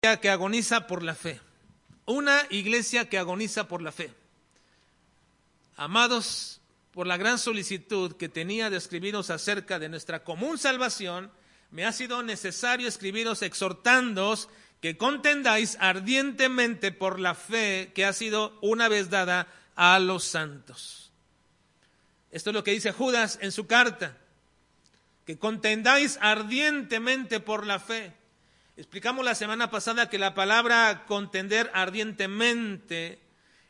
que agoniza por la fe. Una iglesia que agoniza por la fe. Amados, por la gran solicitud que tenía de escribiros acerca de nuestra común salvación, me ha sido necesario escribiros exhortándoos que contendáis ardientemente por la fe que ha sido una vez dada a los santos. Esto es lo que dice Judas en su carta, que contendáis ardientemente por la fe. Explicamos la semana pasada que la palabra contender ardientemente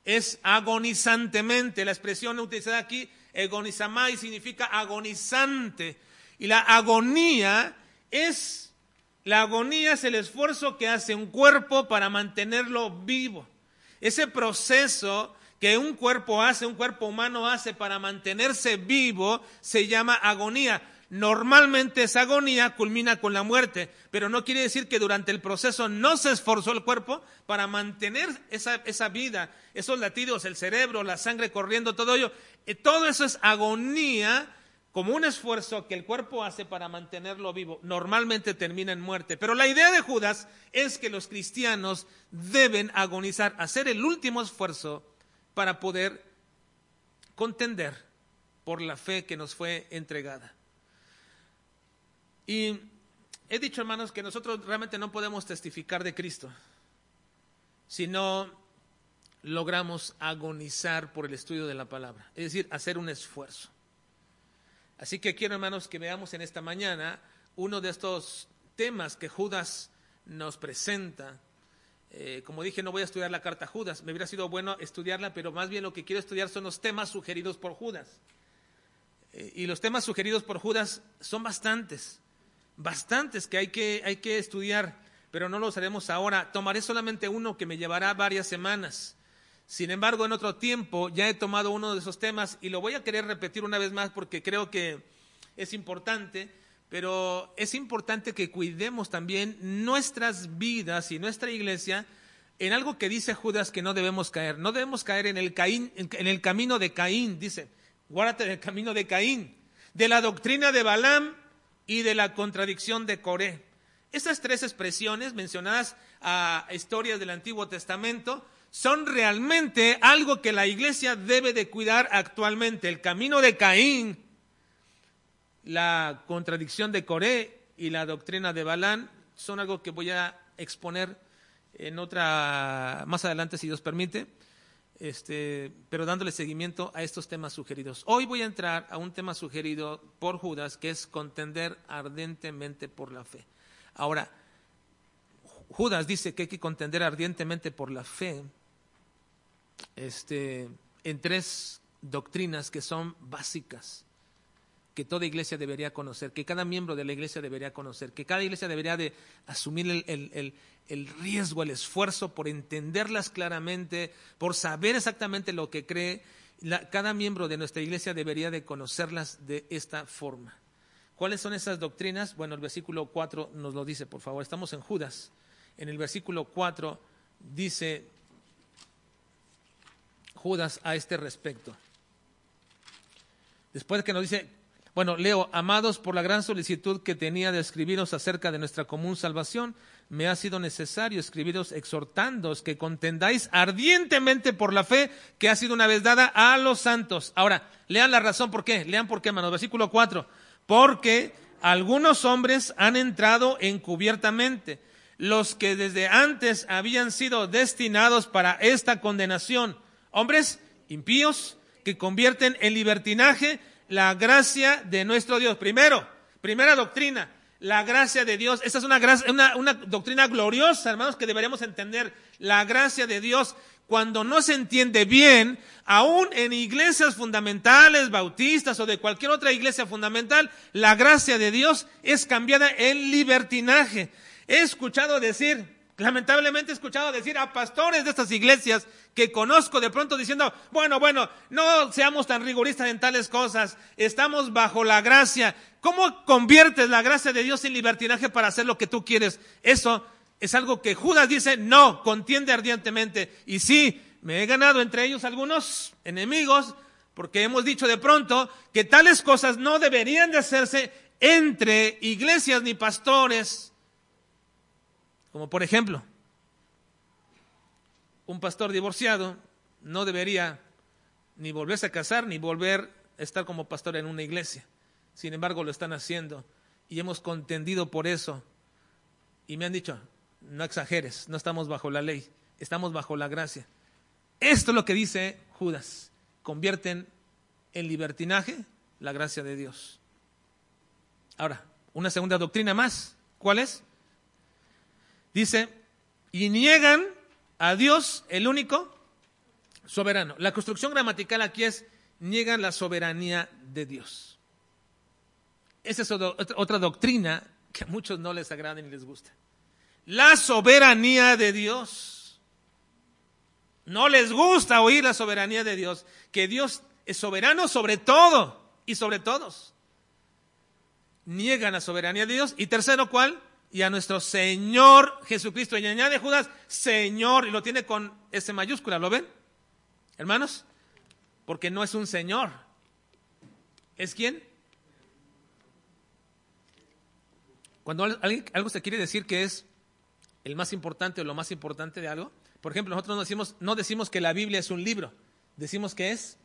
es agonizantemente. La expresión utilizada aquí, agonizamai, significa agonizante. Y la agonía es, la agonía es el esfuerzo que hace un cuerpo para mantenerlo vivo. Ese proceso que un cuerpo hace, un cuerpo humano hace para mantenerse vivo, se llama agonía. Normalmente esa agonía culmina con la muerte, pero no quiere decir que durante el proceso no se esforzó el cuerpo para mantener esa, esa vida, esos latidos, el cerebro, la sangre corriendo, todo ello. Eh, todo eso es agonía como un esfuerzo que el cuerpo hace para mantenerlo vivo. Normalmente termina en muerte. Pero la idea de Judas es que los cristianos deben agonizar, hacer el último esfuerzo para poder contender por la fe que nos fue entregada. Y he dicho, hermanos, que nosotros realmente no podemos testificar de Cristo si no logramos agonizar por el estudio de la palabra, es decir, hacer un esfuerzo. Así que quiero, hermanos, que veamos en esta mañana uno de estos temas que Judas nos presenta. Eh, como dije, no voy a estudiar la carta Judas, me hubiera sido bueno estudiarla, pero más bien lo que quiero estudiar son los temas sugeridos por Judas. Eh, y los temas sugeridos por Judas son bastantes bastantes que hay que, hay que estudiar, pero no los haremos ahora. Tomaré solamente uno que me llevará varias semanas. Sin embargo, en otro tiempo ya he tomado uno de esos temas y lo voy a querer repetir una vez más porque creo que es importante, pero es importante que cuidemos también nuestras vidas y nuestra iglesia en algo que dice Judas que no debemos caer. No debemos caer en el, Caín, en el camino de Caín, dice, guárdate del camino de Caín, de la doctrina de Balaam y de la contradicción de Coré. Estas tres expresiones mencionadas a historias del Antiguo Testamento son realmente algo que la iglesia debe de cuidar actualmente. El camino de Caín, la contradicción de Coré y la doctrina de Balán son algo que voy a exponer en otra más adelante si Dios permite este, pero dándole seguimiento a estos temas sugeridos. Hoy voy a entrar a un tema sugerido por Judas, que es contender ardientemente por la fe. Ahora, Judas dice que hay que contender ardientemente por la fe este, en tres doctrinas que son básicas que toda iglesia debería conocer, que cada miembro de la iglesia debería conocer, que cada iglesia debería de asumir el, riesgo, el esfuerzo por entenderlas claramente, por saber exactamente lo que cree. cada miembro de nuestra iglesia debería de conocerlas de esta forma. ¿Cuáles son esas doctrinas? Bueno, el versículo 4 nos lo dice, por favor. Estamos en Judas. En el versículo 4 dice Judas a este respecto. Después de que nos dice, bueno, leo, amados, por la gran solicitud que tenía de escribiros acerca de nuestra común salvación, me ha sido necesario escribiros exhortándoos que contendáis ardientemente por la fe que ha sido una vez dada a los santos. Ahora, lean la razón por qué, lean por qué, hermanos. Versículo 4. Porque algunos hombres han entrado encubiertamente, los que desde antes habían sido destinados para esta condenación. Hombres impíos que convierten en libertinaje la gracia de nuestro Dios. Primero, primera doctrina, la gracia de Dios. Esta es una, una, doctrina gloriosa, hermanos, que deberíamos entender. La gracia de Dios, cuando no se entiende bien, aún en iglesias fundamentales, bautistas o de cualquier otra iglesia fundamental, la gracia de Dios es cambiada en libertinaje. He escuchado decir, Lamentablemente he escuchado decir a pastores de estas iglesias que conozco de pronto diciendo, bueno, bueno, no seamos tan rigoristas en tales cosas, estamos bajo la gracia. ¿Cómo conviertes la gracia de Dios en libertinaje para hacer lo que tú quieres? Eso es algo que Judas dice, no, contiende ardientemente. Y sí, me he ganado entre ellos algunos enemigos, porque hemos dicho de pronto que tales cosas no deberían de hacerse entre iglesias ni pastores como por ejemplo, un pastor divorciado no debería ni volverse a casar ni volver a estar como pastor en una iglesia. Sin embargo, lo están haciendo y hemos contendido por eso. Y me han dicho, no exageres, no estamos bajo la ley, estamos bajo la gracia. Esto es lo que dice Judas. Convierten en libertinaje la gracia de Dios. Ahora, una segunda doctrina más. ¿Cuál es? Dice, y niegan a Dios el único soberano. La construcción gramatical aquí es, niegan la soberanía de Dios. Esa es otra doctrina que a muchos no les agrada ni les gusta. La soberanía de Dios. No les gusta oír la soberanía de Dios, que Dios es soberano sobre todo y sobre todos. Niegan la soberanía de Dios. Y tercero, ¿cuál? Y a nuestro Señor Jesucristo. Y añade Judas, Señor, y lo tiene con S mayúscula, ¿lo ven? Hermanos, porque no es un Señor. ¿Es quién? Cuando algo se quiere decir que es el más importante o lo más importante de algo, por ejemplo, nosotros no decimos, no decimos que la Biblia es un libro, decimos que es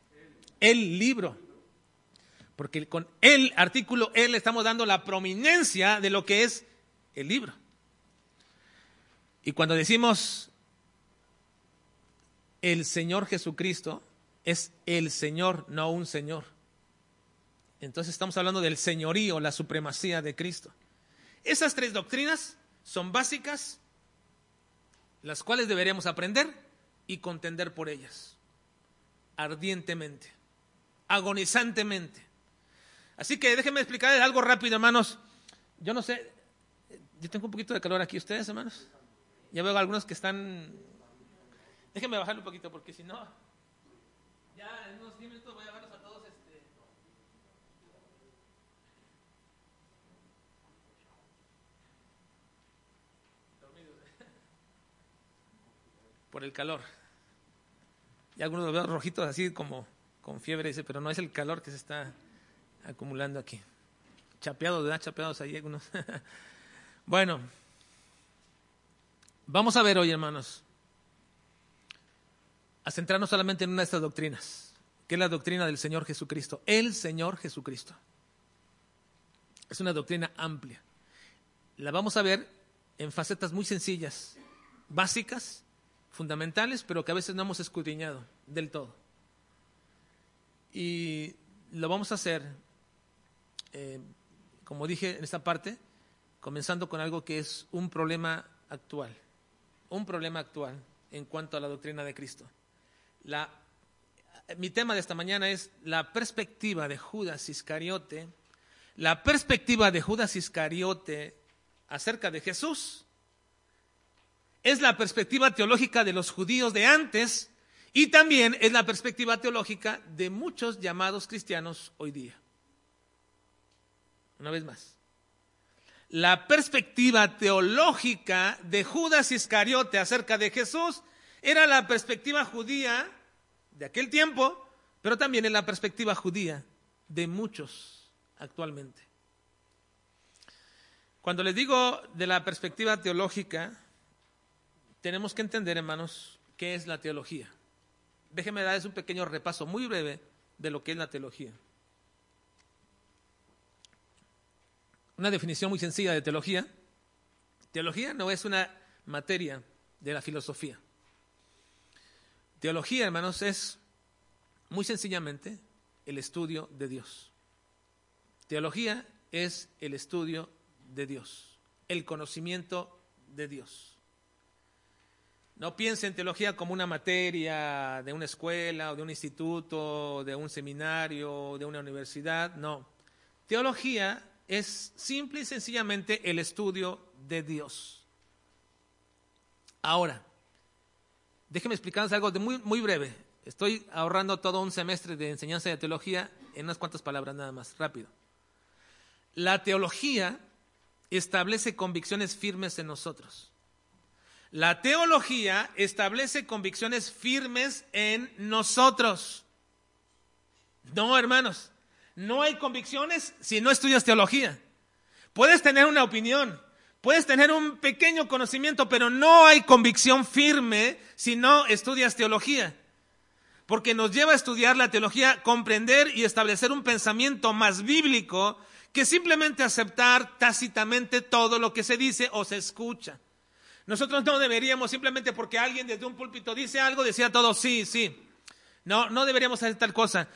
el libro. Porque con el artículo el estamos dando la prominencia de lo que es el libro. Y cuando decimos el Señor Jesucristo, es el Señor, no un Señor. Entonces estamos hablando del señorío, la supremacía de Cristo. Esas tres doctrinas son básicas, las cuales deberíamos aprender y contender por ellas, ardientemente, agonizantemente. Así que déjenme explicarles algo rápido, hermanos. Yo no sé, yo tengo un poquito de calor aquí, ¿ustedes, hermanos? Ya veo algunos que están... Déjenme bajarlo un poquito porque si no, ya en unos 10 minutos voy a verlos a todos. Este... Por el calor. Y algunos los veo rojitos así como con fiebre, dice, pero no es el calor que se está acumulando aquí. Chapeados, ¿verdad? Chapeados ahí algunos. bueno, vamos a ver hoy, hermanos, a centrarnos solamente en una de estas doctrinas, que es la doctrina del Señor Jesucristo, el Señor Jesucristo. Es una doctrina amplia. La vamos a ver en facetas muy sencillas, básicas, fundamentales, pero que a veces no hemos escudriñado del todo. Y lo vamos a hacer eh, como dije en esta parte, comenzando con algo que es un problema actual, un problema actual en cuanto a la doctrina de Cristo. mi tema de esta mañana es la perspectiva de Judas Iscariote, la perspectiva de Judas Iscariote acerca de Jesús es la perspectiva teológica de los judíos de antes y también es la perspectiva teológica de muchos llamados cristianos hoy día. Una vez más. La perspectiva teológica de Judas Iscariote acerca de Jesús era la perspectiva judía de aquel tiempo, pero también es la perspectiva judía de muchos actualmente. Cuando les digo de la perspectiva teológica, tenemos que entender, hermanos, qué es la teología. Déjenme darles un pequeño repaso muy breve de lo que es la teología. Una definición muy sencilla de teología. Teología no es una materia de la filosofía. Teología, hermanos, es muy sencillamente el estudio de Dios. Teología es el estudio de Dios, el conocimiento de Dios. No piense en teología como una materia de una escuela o de un instituto, de un seminario, de una universidad, no. Teología es simple y sencillamente el estudio de Dios. Ahora, déjenme explicarles algo de muy, muy breve. Estoy ahorrando todo un semestre de enseñanza de teología en unas cuantas palabras nada más, rápido. La teología establece convicciones firmes en nosotros. La teología establece convicciones firmes en nosotros. No, hermanos. No hay convicciones si no estudias teología. Puedes tener una opinión, Puedes tener un pequeño conocimiento, pero no hay convicción firme si no estudias teología. Porque nos lleva a estudiar la teología, comprender y establecer un pensamiento más bíblico que simplemente aceptar tácitamente todo lo que se dice o se escucha. Nosotros no deberíamos simplemente porque alguien desde un púlpito dice algo, decir todo sí, sí. No, no deberíamos hacer tal cosa.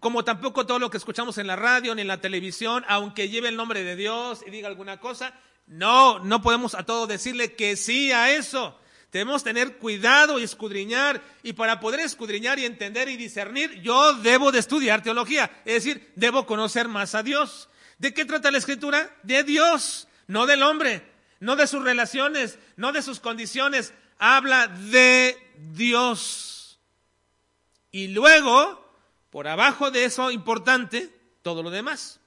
Como tampoco todo lo que escuchamos en la radio ni en la televisión, aunque lleve el nombre de Dios y diga alguna cosa, no, no podemos a todo decirle que sí a eso. Debemos tener cuidado y escudriñar. Y para poder escudriñar y entender y discernir, yo debo de estudiar teología. Es decir, debo conocer más a Dios. ¿De qué trata la escritura? De Dios, no del hombre, no de sus relaciones, no de sus condiciones. Habla de Dios. Y luego, por abajo de eso importante, todo lo demás.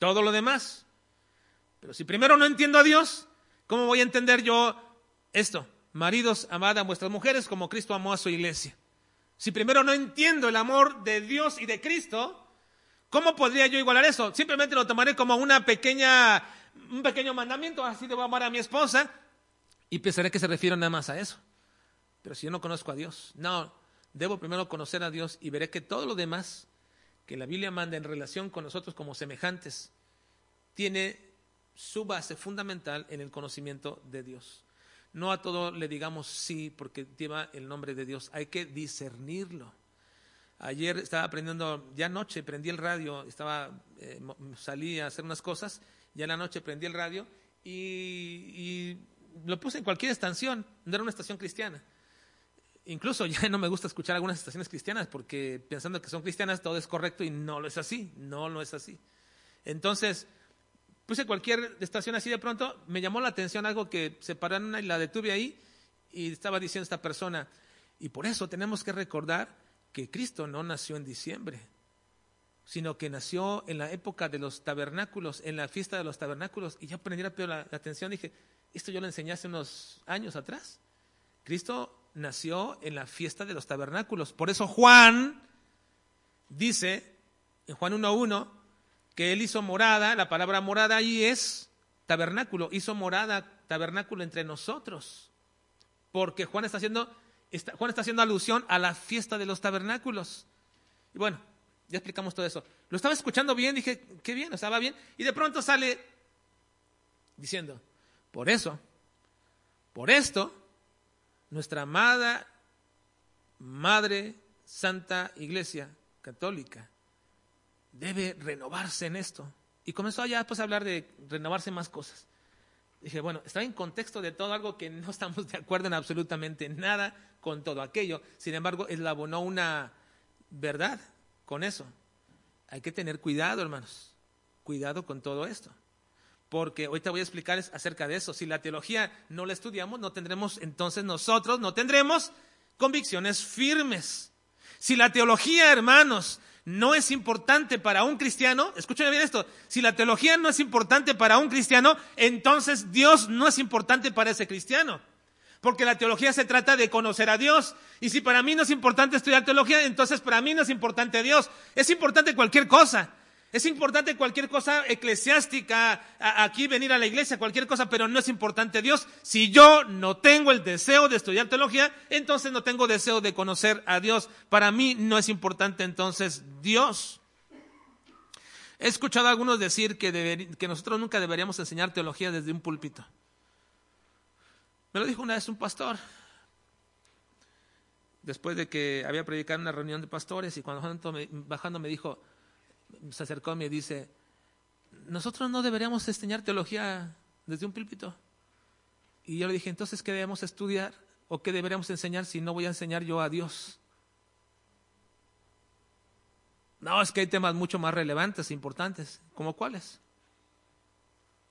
Todo lo demás. Pero si primero no entiendo a Dios, ¿cómo voy a entender yo esto? Maridos, amad a vuestras mujeres como Cristo amó a su iglesia. Si primero no entiendo el amor de Dios y de Cristo, ¿cómo podría yo igualar eso? Simplemente lo tomaré como una pequeña, un pequeño mandamiento, así debo amar a mi esposa, y pensaré que se refiere nada más a eso. Pero si yo no conozco a Dios, no, debo primero conocer a Dios y veré que todo lo demás que la Biblia manda en relación con nosotros como semejantes tiene su base fundamental en el conocimiento de Dios. No a todo le digamos sí porque lleva el nombre de Dios, hay que discernirlo. Ayer estaba aprendiendo, ya anoche prendí el radio, estaba, eh, salí a hacer unas cosas, ya en la noche prendí el radio y, lo puse en cualquier estación, no era una estación cristiana. Incluso ya no me gusta escuchar algunas estaciones cristianas porque pensando que son cristianas todo es correcto y no lo es así, no lo es así. Entonces, puse cualquier estación así de pronto, me llamó la atención algo que se paró en una y la detuve ahí y estaba diciendo esta persona, y por eso tenemos que recordar que Cristo no nació en diciembre, sino que nació en la época de los tabernáculos, en la fiesta de los tabernáculos. Y yo prendí la atención, dije, esto yo lo enseñé hace unos años atrás. Cristo nació en la fiesta de los tabernáculos. Por eso Juan dice, en Juan 1.1, que él hizo morada, la palabra morada ahí es tabernáculo, hizo morada, tabernáculo entre nosotros. Porque Juan está haciendo, Juan está haciendo alusión a la fiesta de los tabernáculos. Y bueno, ya explicamos todo eso. Lo estaba escuchando bien, dije, qué bien, estaba bien. Y de pronto sale diciendo, por eso, por esto, nuestra amada Madre Santa Iglesia Católica debe renovarse en esto. Y comenzó ya después a hablar de renovarse más cosas. Dije, bueno, está en contexto de todo algo que no estamos de acuerdo en absolutamente nada con todo aquello. Sin embargo, él abonó una verdad con eso. Hay que tener cuidado, hermanos. Cuidado con todo esto. Porque hoy te voy a explicar acerca de eso. Si la teología no la estudiamos, no tendremos, entonces nosotros no tendremos convicciones firmes. Si la teología, hermanos, no es importante para un cristiano, escúchame bien esto, si la teología no es importante para un cristiano, entonces Dios no es importante para ese cristiano. Porque la teología se trata de conocer a Dios. Y si para mí no es importante estudiar teología, entonces para mí no es importante Dios. Es importante cualquier cosa. Es importante cualquier cosa eclesiástica, aquí venir a la iglesia, cualquier cosa, pero no es importante Dios. Si yo no tengo el deseo de estudiar teología, entonces no tengo deseo de conocer a Dios. Para mí no es importante entonces Dios. He escuchado a algunos decir que, que nosotros nunca deberíamos enseñar teología desde un púlpito. Me lo dijo una vez un pastor, después de que había predicado en una reunión de pastores y cuando bajando me dijo, se acercó y me dice, nosotros no deberíamos enseñar teología desde un púlpito. Y yo le dije, entonces, ¿qué debemos estudiar o qué deberíamos enseñar si no voy a enseñar yo a Dios? No, es que hay temas mucho más relevantes importantes. ¿Como cuáles?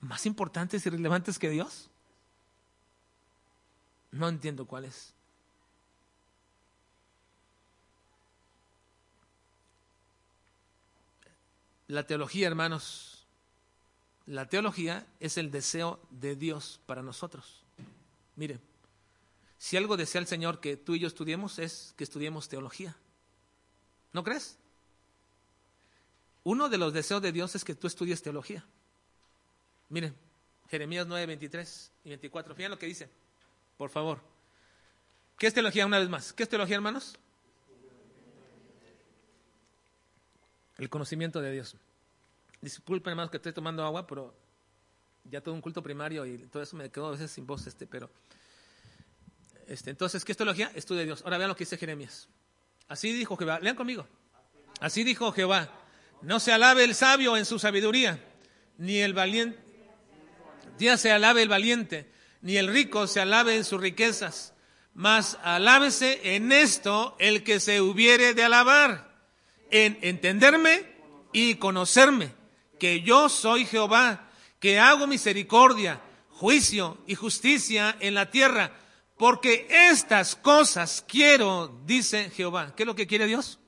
¿Más importantes y relevantes que Dios? No entiendo cuáles. La teología, hermanos, la teología es el deseo de Dios para nosotros. Mire, si algo desea el Señor que tú y yo estudiemos es que estudiemos teología. ¿No crees? Uno de los deseos de Dios es que tú estudies teología. Miren, Jeremías 9, 23 y 24. Fíjense lo que dice, por favor. ¿Qué es teología una vez más? ¿Qué es teología, hermanos? El conocimiento de Dios. Disculpen, hermanos, que estoy tomando agua, pero ya todo un culto primario y todo eso me quedó a veces sin voz, este, pero este, entonces, ¿qué es teología? Estudio de Dios. Ahora vean lo que dice Jeremías. Así dijo Jehová. Lean conmigo. Así dijo Jehová. No se alabe el sabio en su sabiduría, ni el valiente. Día se alabe el valiente, ni el rico se alabe en sus riquezas. Mas alábese en esto el que se hubiere de alabar, en entenderme y conocerme, que yo soy Jehová, que hago misericordia, juicio y justicia en la tierra porque estas cosas quiero, dice Jehová. ¿Qué es lo que quiere Dios?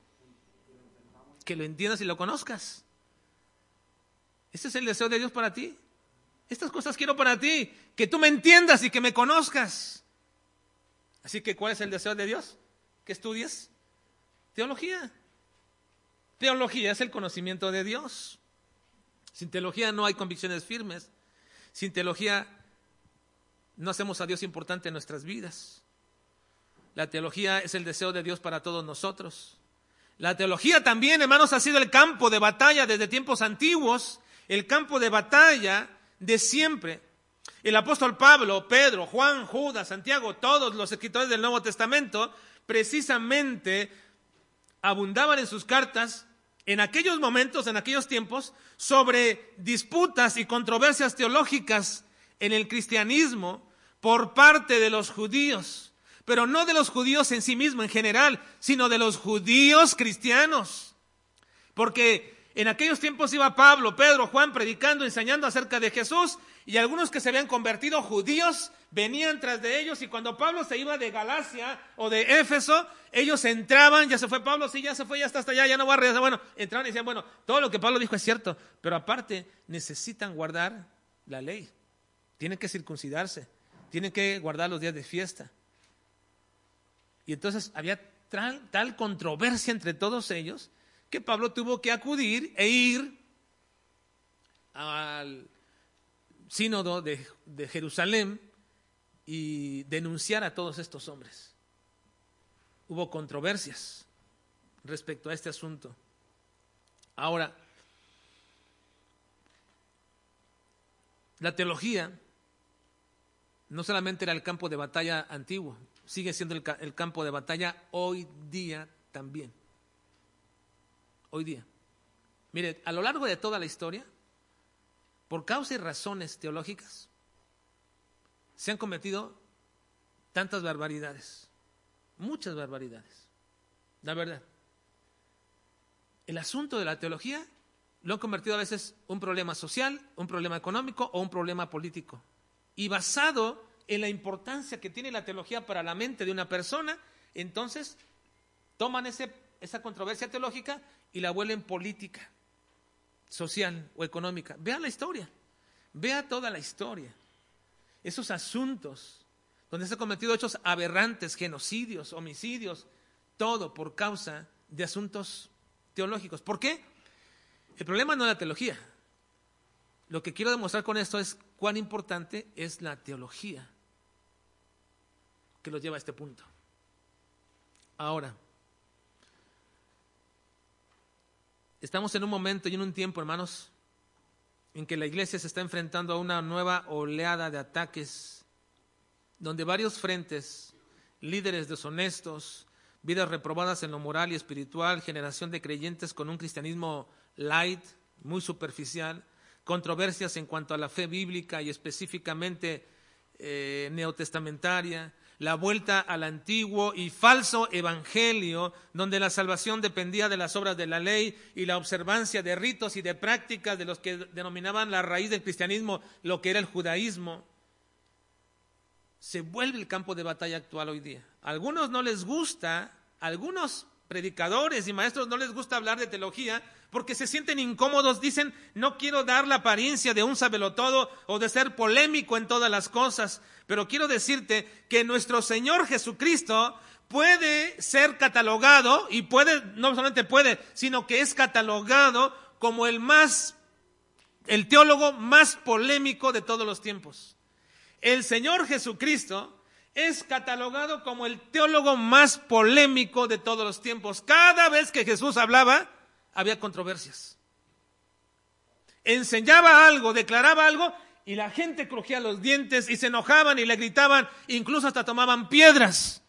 Que lo entiendas y lo conozcas. Este es el deseo de Dios para ti. Estas cosas quiero para ti, que tú me entiendas y que me conozcas. Así que, ¿cuál es el deseo de Dios? Que estudies teología. Teología es el conocimiento de Dios. Sin teología no hay convicciones firmes. Sin teología no hacemos a Dios importante en nuestras vidas. La teología es el deseo de Dios para todos nosotros. La teología también, hermanos, ha sido el campo de batalla desde tiempos antiguos, el campo de batalla de siempre. El apóstol Pablo, Pedro, Juan, Judas, Santiago, todos los escritores del Nuevo Testamento, precisamente abundaban en sus cartas en aquellos momentos, en aquellos tiempos, sobre disputas y controversias teológicas en el cristianismo por parte de los judíos, pero no de los judíos en sí mismos en general, sino de los judíos cristianos. Porque en aquellos tiempos iba Pablo, Pedro, Juan predicando, enseñando acerca de Jesús, y algunos que se habían convertido judíos venían tras de ellos, y cuando Pablo se iba de Galacia o de Éfeso, ellos entraban, ya se fue Pablo, sí, ya se fue, ya está hasta allá, ya no va a regresar. Bueno, entraban y decían, bueno, todo lo que Pablo dijo es cierto, pero aparte necesitan guardar la ley, tienen que circuncidarse, tienen que guardar los días de fiesta. Y entonces había tal, controversia entre todos ellos que Pablo tuvo que acudir e ir al sínodo de, Jerusalén y denunciar a todos estos hombres. Hubo controversias respecto a este asunto. Ahora, la teología no solamente era el campo de batalla antiguo, sigue siendo el, campo de batalla hoy día también. Hoy día. Mire, a lo largo de toda la historia, por causa y razones teológicas, se han cometido tantas barbaridades, muchas barbaridades, la verdad. El asunto de la teología lo han convertido a veces un problema social, un problema económico o un problema político y basado en la importancia que tiene la teología para la mente de una persona, entonces toman ese, esa controversia teológica y la vuelven política, social o económica. Vean la historia, vea toda la historia. Esos asuntos donde se han cometido hechos aberrantes, genocidios, homicidios, todo por causa de asuntos teológicos. ¿Por qué? El problema no es la teología. Lo que quiero demostrar con esto es cuán importante es la teología que los lleva a este punto. Ahora, estamos en un momento y en un tiempo, hermanos, en que la iglesia se está enfrentando a una nueva oleada de ataques, donde varios frentes, líderes deshonestos, vidas reprobadas en lo moral y espiritual, generación de creyentes con un cristianismo light, muy superficial, controversias en cuanto a la fe bíblica y específicamente eh, neotestamentaria, la vuelta al antiguo y falso evangelio, donde la salvación dependía de las obras de la ley y la observancia de ritos y de prácticas de los que denominaban la raíz del cristianismo, lo que era el judaísmo, se vuelve el campo de batalla actual hoy día. A algunos no les gusta, a algunos predicadores y maestros no les gusta hablar de teología porque se sienten incómodos, dicen, no quiero dar la apariencia de un sabelotodo o de ser polémico en todas las cosas, pero quiero decirte que nuestro Señor Jesucristo puede ser catalogado y puede, no solamente puede, sino que es catalogado como el más el teólogo más polémico de todos los tiempos. El Señor Jesucristo es catalogado como el teólogo más polémico de todos los tiempos. Cada vez que Jesús hablaba, había controversias. Enseñaba algo, declaraba algo, y la gente crujía los dientes y se enojaban y le gritaban, incluso hasta tomaban piedras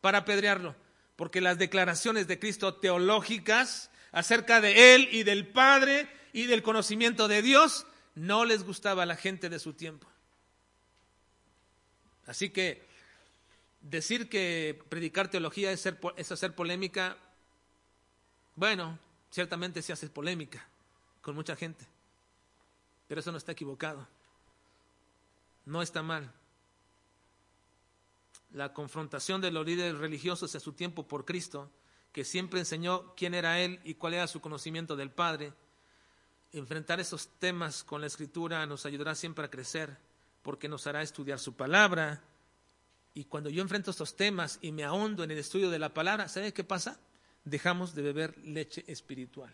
para apedrearlo, porque las declaraciones de Cristo teológicas acerca de Él y del Padre y del conocimiento de Dios no les gustaba a la gente de su tiempo. Así que decir que predicar teología es, hacer polémica, bueno, ciertamente se hace polémica con mucha gente, pero eso no está equivocado, no está mal. La confrontación de los líderes religiosos a su tiempo por Cristo, que siempre enseñó quién era Él y cuál era su conocimiento del Padre, enfrentar esos temas con la Escritura nos ayudará siempre a crecer, porque nos hará estudiar su palabra, y cuando yo enfrento estos temas y me ahondo en el estudio de la palabra, ¿sabe qué pasa? Dejamos de beber leche espiritual.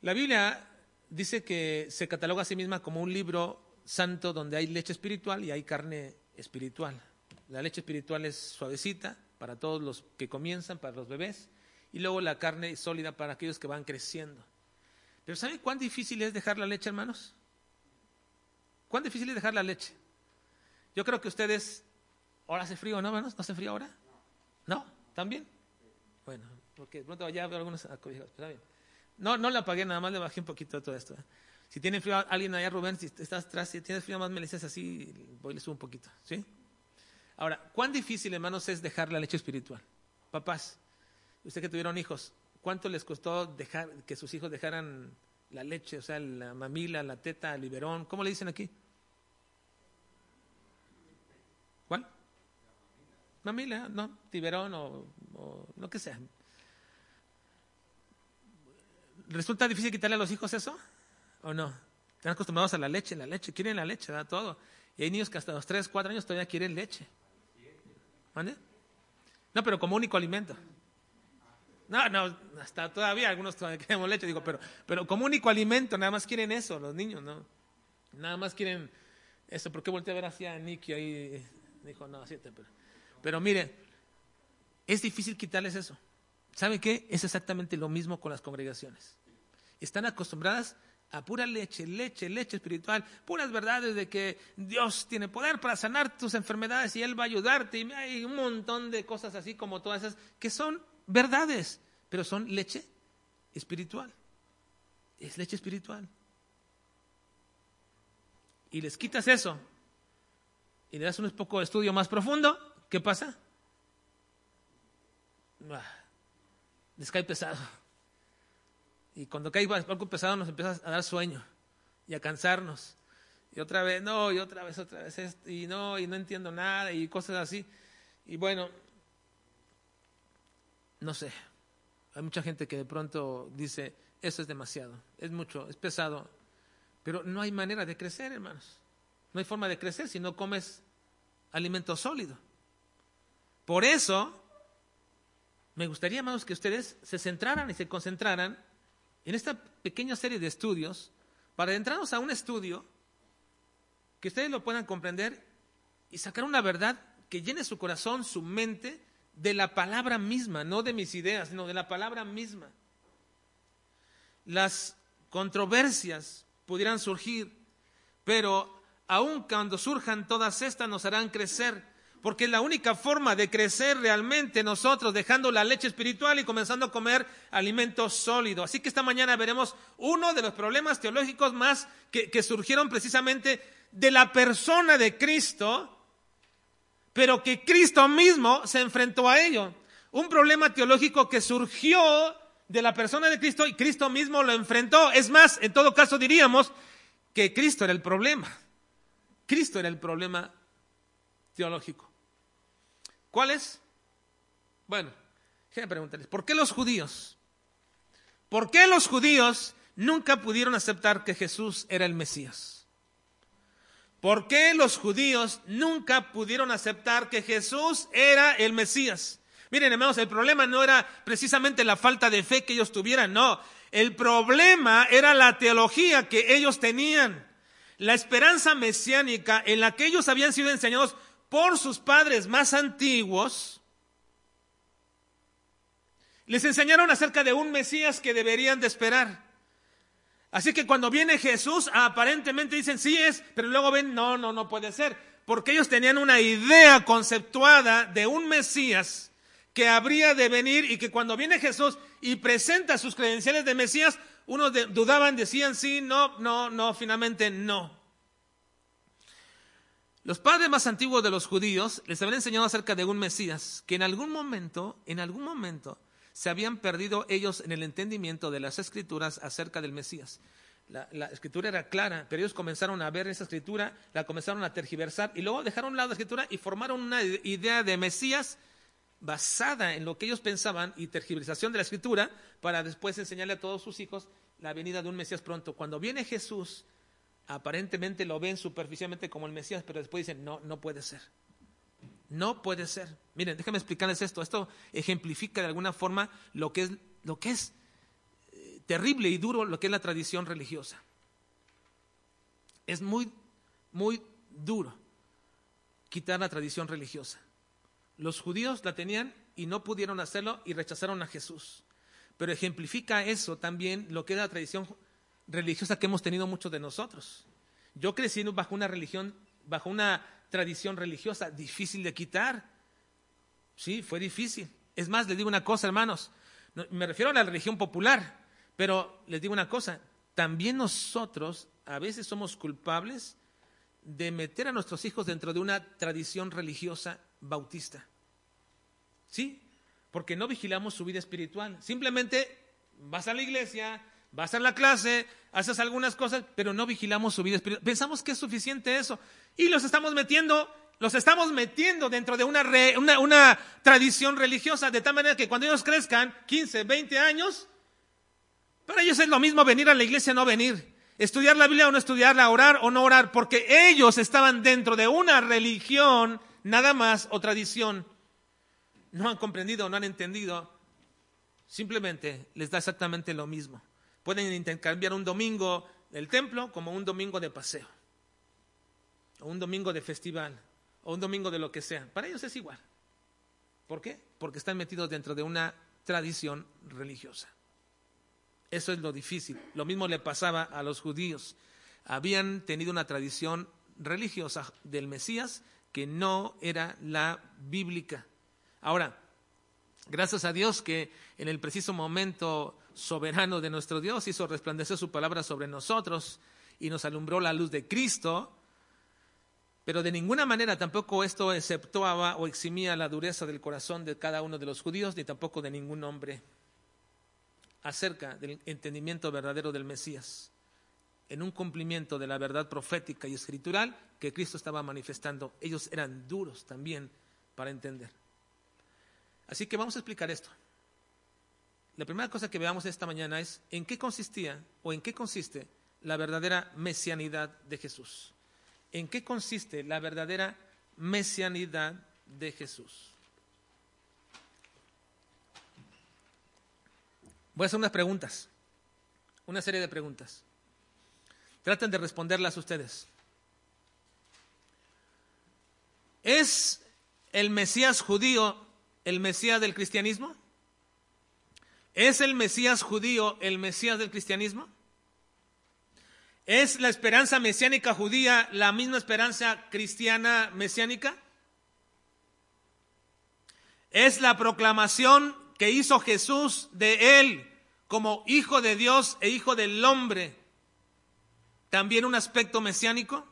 La Biblia dice que se cataloga a sí misma como un libro santo donde hay leche espiritual y hay carne espiritual. La leche espiritual es suavecita para todos los que comienzan, para los bebés, y luego la carne sólida para aquellos que van creciendo. Pero ¿saben cuán difícil es dejar la leche, hermanos? ¿Cuán difícil es dejar la leche? Yo creo que ustedes, ahora hace frío, ¿no, hermanos? ¿No hace frío ahora? ¿No? ¿También? Bueno, porque pronto ya veo algunos acobijados, está bien. No, no la apagué, nada más le bajé un poquito de todo esto. ¿eh? Si tiene frío alguien allá, Rubén, si estás atrás, si tienes frío más me le dices así, voy y le subo un poquito, ¿sí? Ahora, ¿cuán difícil, hermanos, es dejar la leche espiritual? Papás, usted que tuvieron hijos, ¿cuánto les costó dejar que sus hijos dejaran la leche, o sea, la mamila, la teta, el biberón? ¿Cómo le dicen aquí? ¿Cuál? Mamila, no, tiberón o, lo que sea. ¿Resulta difícil quitarle a los hijos eso? ¿O no? Están acostumbrados a la leche, la leche, quieren la leche, da todo. Y hay niños que hasta los 3, 4 años todavía quieren leche. ¿Mande? No, pero como único alimento. No, no, hasta todavía algunos todavía queremos leche, digo, pero, pero como único alimento, nada más quieren eso, los niños, ¿no? Nada más quieren eso. ¿Por qué volteé a ver hacia Nicky ahí? Dijo, no, siete, pero, pero mire, es difícil quitarles eso. ¿Sabe qué? Es exactamente lo mismo con las congregaciones. Están acostumbradas a pura leche, leche, leche espiritual, puras verdades de que Dios tiene poder para sanar tus enfermedades y Él va a ayudarte. Y hay un montón de cosas así como todas esas que son verdades, pero son leche espiritual. Es leche espiritual. Y les quitas eso y le das un poco de estudio más profundo, ¿qué pasa? les cae pesado. Y cuando cae algo pesado nos empieza a dar sueño y a cansarnos. Y otra vez, no, y otra vez, otra vez, y no, y no entiendo nada, y cosas así. Y bueno, no sé, hay mucha gente que de pronto dice, eso es demasiado, es mucho, es pesado, pero no hay manera de crecer, hermanos. No hay forma de crecer si no comes alimento sólido. Por eso, me gustaría, hermanos, que ustedes se centraran y se concentraran en esta pequeña serie de estudios para adentrarnos a un estudio que ustedes lo puedan comprender y sacar una verdad que llene su corazón, su mente, de la palabra misma, no de mis ideas, sino de la palabra misma. Las controversias pudieran surgir, pero aun cuando surjan todas estas nos harán crecer, porque es la única forma de crecer realmente nosotros, dejando la leche espiritual y comenzando a comer alimento sólido. Así que esta mañana veremos uno de los problemas teológicos más que, que surgieron precisamente de la persona de Cristo, pero que Cristo mismo se enfrentó a ello. Un problema teológico que surgió de la persona de Cristo y Cristo mismo lo enfrentó. Es más, en todo caso diríamos que Cristo era el problema. Cristo era el problema teológico. ¿Cuál es? Bueno, déjenme preguntarles, ¿por qué los judíos? ¿Por qué los judíos nunca pudieron aceptar que Jesús era el Mesías? ¿Por qué los judíos nunca pudieron aceptar que Jesús era el Mesías? Miren, hermanos, el problema no era precisamente la falta de fe que ellos tuvieran, no. El problema era la teología que ellos tenían, la esperanza mesiánica en la que ellos habían sido enseñados por sus padres más antiguos. Les enseñaron acerca de un Mesías que deberían de esperar. Así que cuando viene Jesús, aparentemente dicen sí es, pero luego ven, no, no, no puede ser. Porque ellos tenían una idea conceptuada de un Mesías que habría de venir y que cuando viene Jesús y presenta sus credenciales de Mesías, unos dudaban, decían sí, no, no, no, finalmente no. Los padres más antiguos de los judíos les habían enseñado acerca de un Mesías que en algún momento, en algún momento, se habían perdido ellos en el entendimiento de las escrituras acerca del Mesías. La, escritura era clara, pero ellos comenzaron a ver esa escritura, la comenzaron a tergiversar y luego dejaron un lado la escritura y formaron una idea de Mesías basada en lo que ellos pensaban y tergiversación de la escritura para después enseñarle a todos sus hijos la venida de un Mesías pronto. Cuando viene Jesús, aparentemente lo ven superficialmente como el Mesías, pero después dicen, no, no puede ser. No puede ser. Miren, déjenme explicarles esto. Esto ejemplifica de alguna forma lo que es, lo que es eh, terrible y duro, lo que es la tradición religiosa. Es muy, muy duro quitar la tradición religiosa. Los judíos la tenían y no pudieron hacerlo y rechazaron a Jesús. Pero ejemplifica eso también lo que es la tradición religiosa que hemos tenido muchos de nosotros. Yo crecí bajo una religión, bajo una tradición religiosa difícil de quitar. Sí, fue difícil. Es más, les digo una cosa, hermanos. me refiero a la religión popular, pero les digo una cosa. También nosotros a veces somos culpables de meter a nuestros hijos dentro de una tradición religiosa bautista. ¿Sí? Porque no vigilamos su vida espiritual. Simplemente vas a la iglesia, vas a la clase, haces algunas cosas, pero no vigilamos su vida espiritual. Pensamos que es suficiente eso. Y los estamos metiendo, los estamos metiendo dentro de una, una, tradición religiosa, de tal manera que cuando ellos crezcan, 15, 20 años, para ellos es lo mismo venir a la iglesia o no venir. Estudiar la Biblia o no estudiarla, orar o no orar, porque ellos estaban dentro de una religión nada más o tradición. No han comprendido, no han entendido. Simplemente les da exactamente lo mismo. Pueden intercambiar un domingo del templo como un domingo de paseo, o un domingo de festival, o un domingo de lo que sea. Para ellos es igual. ¿Por qué? Porque están metidos dentro de una tradición religiosa. Eso es lo difícil. Lo mismo le pasaba a los judíos. Habían tenido una tradición religiosa del Mesías que no era la bíblica. Ahora, gracias a Dios que en el preciso momento soberano de nuestro Dios, hizo resplandecer su palabra sobre nosotros y nos alumbró la luz de Cristo, pero de ninguna manera tampoco esto exceptuaba o eximía la dureza del corazón de cada uno de los judíos, ni tampoco de ningún hombre acerca del entendimiento verdadero del Mesías, en un cumplimiento de la verdad profética y escritural que Cristo estaba manifestando. Ellos eran duros también para entender. Así que vamos a explicar esto la primera cosa que veamos esta mañana es en qué consistía o en qué consiste la verdadera mesianidad de Jesús. ¿En qué consiste la verdadera mesianidad de Jesús? Voy a hacer unas preguntas, una serie de preguntas. Traten de responderlas ustedes. ¿Es el Mesías judío el Mesías del cristianismo? ¿Es el Mesías judío el Mesías del cristianismo? ¿Es la esperanza mesiánica judía la misma esperanza cristiana mesiánica? ¿Es la proclamación que hizo Jesús de él como hijo de Dios e hijo del hombre también un aspecto mesiánico?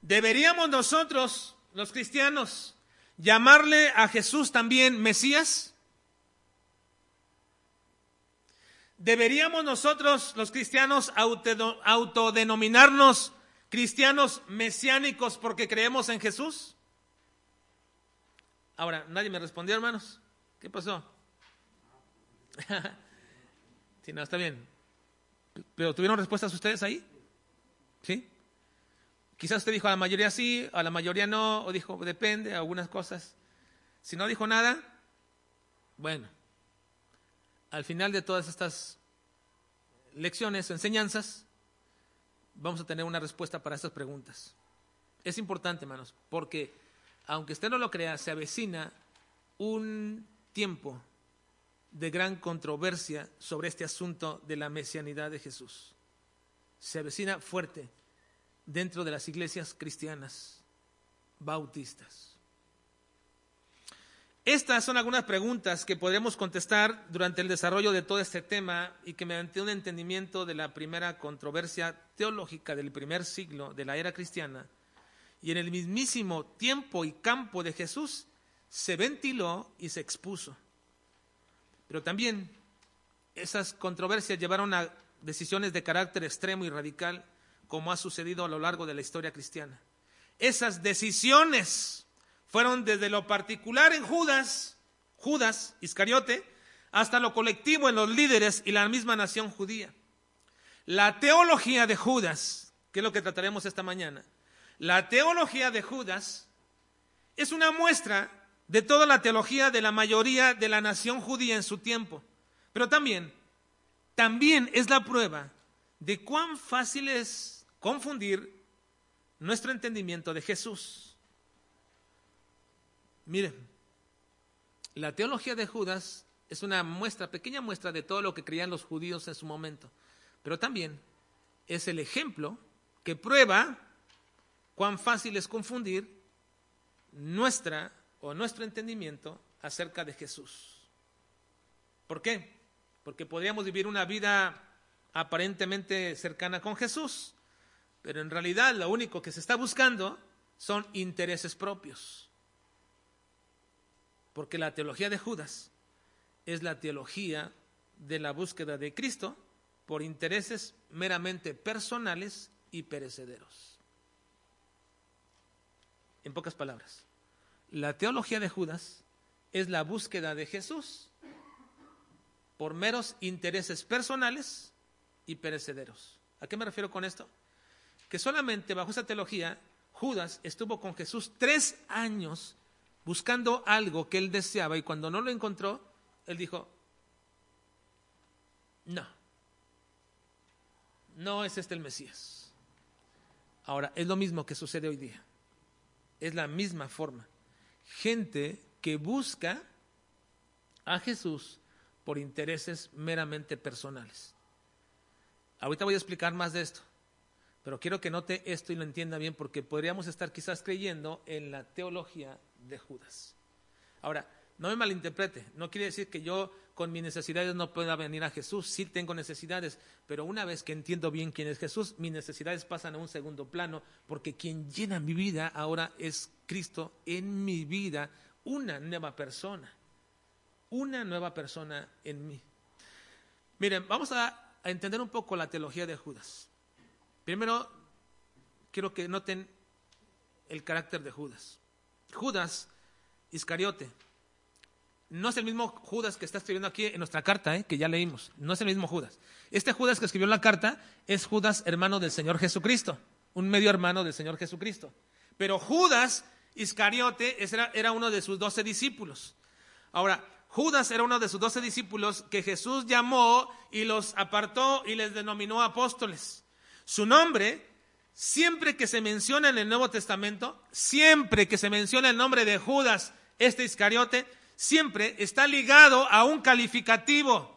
¿Deberíamos nosotros, los cristianos, llamarle a Jesús también Mesías? ¿Deberíamos nosotros, los cristianos, autodenominarnos cristianos mesiánicos porque creemos en Jesús? Ahora, nadie me respondió, hermanos. ¿Qué pasó? sí, no, está bien. ¿Pero tuvieron respuestas ustedes ahí? ¿Sí? Quizás usted dijo a la mayoría sí, a la mayoría no, o dijo depende, algunas cosas. Si no dijo nada, bueno, al final de todas estas lecciones o enseñanzas, vamos a tener una respuesta para estas preguntas. Es importante, hermanos, porque aunque usted no lo crea, se avecina un tiempo de gran controversia sobre este asunto de la mesianidad de Jesús. Se avecina fuerte dentro de las iglesias cristianas bautistas. Estas son algunas preguntas que podremos contestar durante el desarrollo de todo este tema y que mediante un entendimiento de la primera controversia teológica del primer siglo de la era cristiana y en el mismísimo tiempo y campo de Jesús se ventiló y se expuso. Pero también esas controversias llevaron a decisiones de carácter extremo y radical, como ha sucedido a lo largo de la historia cristiana. Esas decisiones fueron desde lo particular en Judas, Judas Iscariote, hasta lo colectivo en los líderes y la misma nación judía. La teología de Judas, que es lo que trataremos esta mañana, la teología de Judas es una muestra de toda la teología de la mayoría de la nación judía en su tiempo, pero también, también es la prueba de cuán fácil es confundir nuestro entendimiento de Jesús. Miren, la teología de Judas es una muestra, pequeña muestra de todo lo que creían los judíos en su momento, pero también es el ejemplo que prueba cuán fácil es confundir nuestra o nuestro entendimiento acerca de Jesús. ¿Por qué? Porque podríamos vivir una vida aparentemente cercana con Jesús, pero en realidad lo único que se está buscando son intereses propios. Porque la teología de Judas es la teología de la búsqueda de Cristo por intereses meramente personales y perecederos. En pocas palabras, la teología de Judas es la búsqueda de Jesús por meros intereses personales y perecederos. ¿A qué me refiero con esto? Que solamente bajo esa teología Judas estuvo con Jesús tres años buscando algo que él deseaba y cuando no lo encontró, él dijo, no, no es este el Mesías. Ahora, es lo mismo que sucede hoy día. Es la misma forma gente que busca a Jesús por intereses meramente personales. Ahorita voy a explicar más de esto, pero quiero que note esto y lo entienda bien porque podríamos estar quizás creyendo en la teología de Judas. Ahora, no me malinterprete, no quiere decir que yo con mis necesidades no pueda venir a Jesús, sí tengo necesidades, pero una vez que entiendo bien quién es Jesús, mis necesidades pasan a un segundo plano, porque quien llena mi vida ahora es Cristo en mi vida, una nueva persona, una nueva persona en mí. Miren, vamos a, entender un poco la teología de Judas. Primero, quiero que noten el carácter de Judas. Judas Iscariote no es el mismo Judas que está escribiendo aquí en nuestra carta, ¿eh? que ya leímos. No es el mismo Judas. Este Judas que escribió la carta es Judas, hermano del Señor Jesucristo, un medio hermano del Señor Jesucristo. Pero Judas Iscariote era, uno de sus doce discípulos. Ahora, Judas era uno de sus doce discípulos que Jesús llamó y los apartó y les denominó apóstoles. Su nombre, siempre que se menciona en el Nuevo Testamento, siempre que se menciona el nombre de Judas, este Iscariote, siempre está ligado a un calificativo.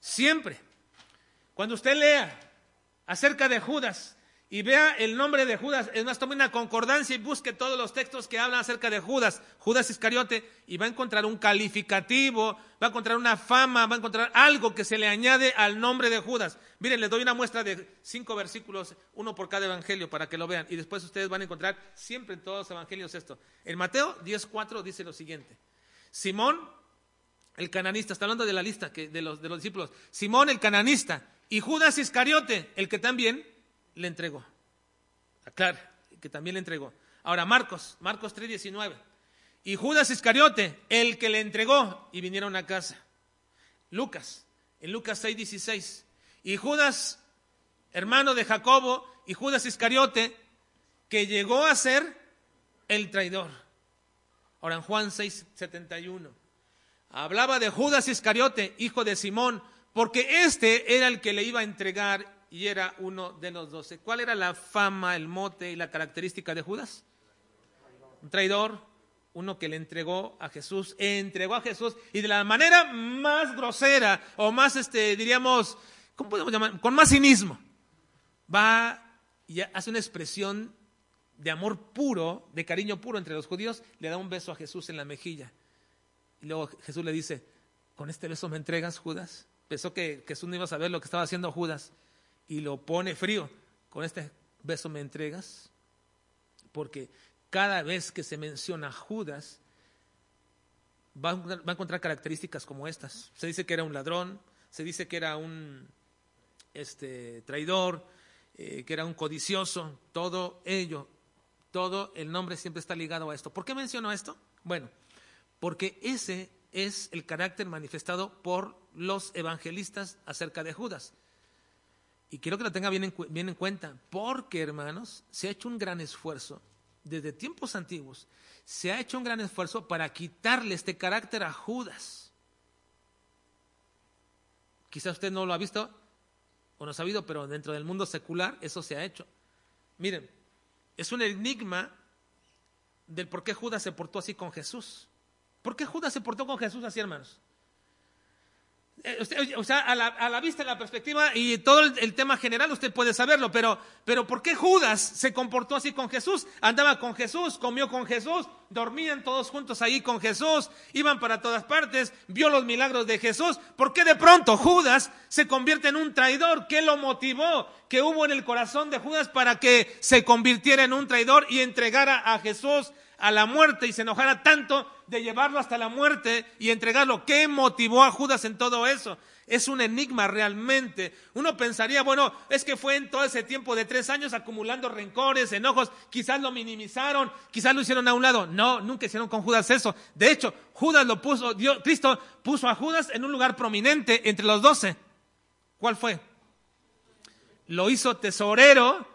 Siempre. Cuando usted lea acerca de Judas y vea el nombre de Judas, es más, tome una concordancia y busque todos los textos que hablan acerca de Judas, Judas Iscariote, y va a encontrar un calificativo, va a encontrar una fama, va a encontrar algo que se le añade al nombre de Judas. Miren, les doy una muestra de cinco versículos, uno por cada evangelio, para que lo vean, y después ustedes van a encontrar siempre en todos los evangelios esto. En Mateo 10.4 dice lo siguiente. Simón, el cananista, está hablando de la lista de, los, de los discípulos, Simón el cananista y Judas Iscariote, el que también le entregó. Aclara, que también le entregó. Ahora, Marcos, Marcos 3:19. Y Judas Iscariote, el que le entregó, y vinieron a casa. Lucas, en Lucas 6:16. Y Judas, hermano de Jacobo, y Judas Iscariote, que llegó a ser el traidor. Ahora en Juan 6, 71. Hablaba de Judas Iscariote, hijo de Simón, porque este era el que le iba a entregar y era uno de los doce. ¿Cuál era la fama, el mote y la característica de Judas? Un traidor, uno que le entregó a Jesús, entregó a Jesús y de la manera más grosera o más, este, diríamos, ¿cómo podemos llamar? Con más cinismo. Va y hace una expresión de amor puro, de cariño puro entre los judíos, le da un beso a Jesús en la mejilla. Y luego Jesús le dice, ¿con este beso me entregas, Judas? Pensó que Jesús no iba a saber lo que estaba haciendo Judas y lo pone frío. ¿Con este beso me entregas? Porque cada vez que se menciona Judas, va a, encontrar características como estas. Se dice que era un ladrón, se dice que era un este, traidor, eh, que era un codicioso, todo ello, todo el nombre siempre está ligado a esto. ¿Por qué menciono esto? Bueno, porque ese es el carácter manifestado por los evangelistas acerca de Judas. Y quiero que lo tenga bien en, cuenta, porque hermanos, se ha hecho un gran esfuerzo, desde tiempos antiguos, se ha hecho un gran esfuerzo para quitarle este carácter a Judas. Quizá usted no lo ha visto o no ha sabido, pero dentro del mundo secular eso se ha hecho. Miren, es un enigma del por qué Judas se portó así con Jesús. ¿Por qué Judas se portó con Jesús así, hermanos? Eh, o sea, a la, vista, a la perspectiva y todo el, tema general usted puede saberlo, pero, pero ¿por qué Judas se comportó así con Jesús? Andaba con Jesús, comió con Jesús, dormían todos juntos ahí con Jesús, iban para todas partes, vio los milagros de Jesús. ¿Por qué de pronto Judas se convierte en un traidor? ¿Qué lo motivó? ¿Qué hubo en el corazón de Judas para que se convirtiera en un traidor y entregara a Jesús a la muerte y se enojara tanto de llevarlo hasta la muerte y entregarlo. ¿Qué motivó a Judas en todo eso? Es un enigma realmente. Uno pensaría, bueno, es que fue en todo ese tiempo de tres años acumulando rencores, enojos, quizás lo minimizaron, quizás lo hicieron a un lado. No, nunca hicieron con Judas eso. De hecho, Judas lo puso, Dios, Cristo puso a Judas en un lugar prominente entre los doce. ¿Cuál fue? Lo hizo tesorero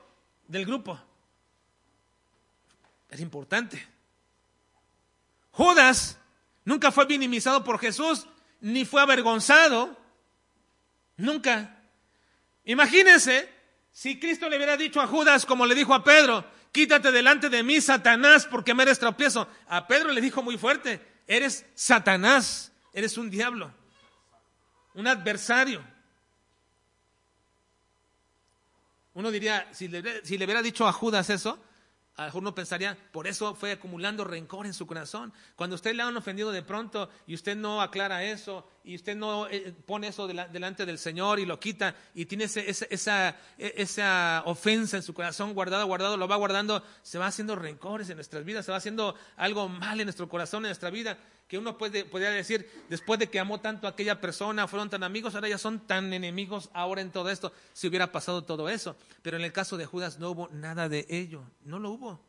del grupo. Es importante. Judas nunca fue minimizado por Jesús, ni fue avergonzado. Nunca. Imagínense si Cristo le hubiera dicho a Judas, como le dijo a Pedro, quítate delante de mí, Satanás, porque me eres tropiezo. A Pedro le dijo muy fuerte, eres Satanás, eres un diablo, un adversario. Uno diría, si le, si le hubiera dicho a Judas eso, a uno pensaría, por eso fue acumulando rencor en su corazón. Cuando usted le han ofendido de pronto y usted no aclara eso y usted no eh, pone eso delante del Señor y lo quita y tiene esa, e, esa, ofensa en su corazón guardado, guardado, lo va guardando, se va haciendo rencores en nuestras vidas, se va haciendo algo mal en nuestro corazón, en nuestra vida, que uno puede, podría decir, después de que amó tanto a aquella persona, fueron tan amigos, ahora ya son tan enemigos ahora en todo esto, si hubiera pasado todo eso. Pero en el caso de Judas no hubo nada de ello, no lo hubo.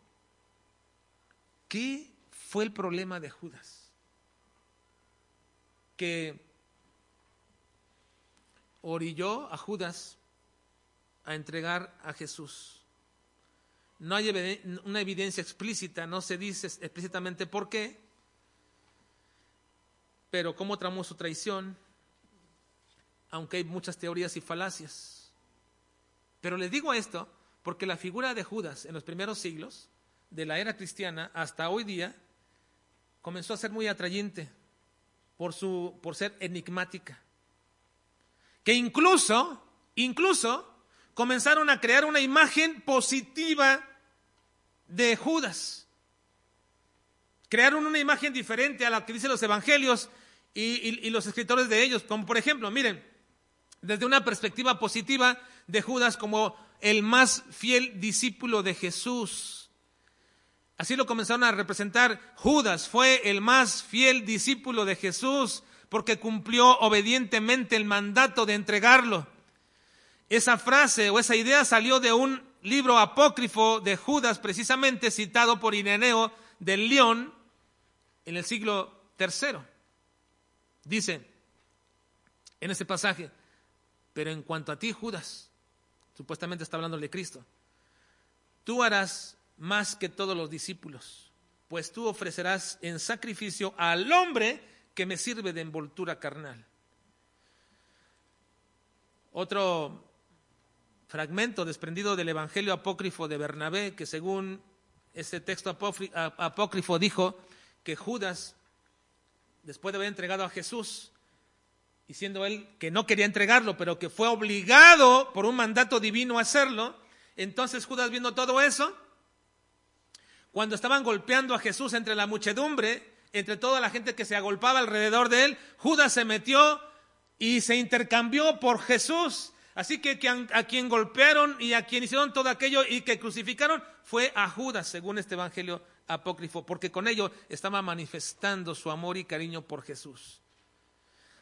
¿Qué fue el problema de Judas? que orilló a Judas a entregar a Jesús. No hay una evidencia explícita, no se dice explícitamente por qué, pero cómo tramó su traición, aunque hay muchas teorías y falacias. Pero les digo esto porque la figura de Judas en los primeros siglos, de la era cristiana hasta hoy día, comenzó a ser muy atrayente por, su, por ser enigmática. Que incluso, incluso, comenzaron a crear una imagen positiva de Judas. Crearon una imagen diferente a la que dicen los evangelios y, los escritores de ellos. Como por ejemplo, miren, desde una perspectiva positiva de Judas como el más fiel discípulo de Jesús Así lo comenzaron a representar. Judas fue el más fiel discípulo de Jesús porque cumplió obedientemente el mandato de entregarlo. Esa frase o esa idea salió de un libro apócrifo de Judas, precisamente citado por Ireneo del León en el siglo III. Dice en ese pasaje, pero en cuanto a ti, Judas, supuestamente está hablando de Cristo, tú harás más que todos los discípulos, pues tú ofrecerás en sacrificio al hombre que me sirve de envoltura carnal. Otro fragmento desprendido del Evangelio apócrifo de Bernabé, que según ese texto apócrifo dijo que Judas, después de haber entregado a Jesús, y siendo él que no quería entregarlo, pero que fue obligado por un mandato divino a hacerlo, entonces Judas viendo todo eso, cuando estaban golpeando a Jesús entre la muchedumbre, entre toda la gente que se agolpaba alrededor de él, Judas se metió y se intercambió por Jesús. Así que a quien golpearon y a quien hicieron todo aquello y que crucificaron fue a Judas, según este Evangelio apócrifo, porque con ello estaba manifestando su amor y cariño por Jesús.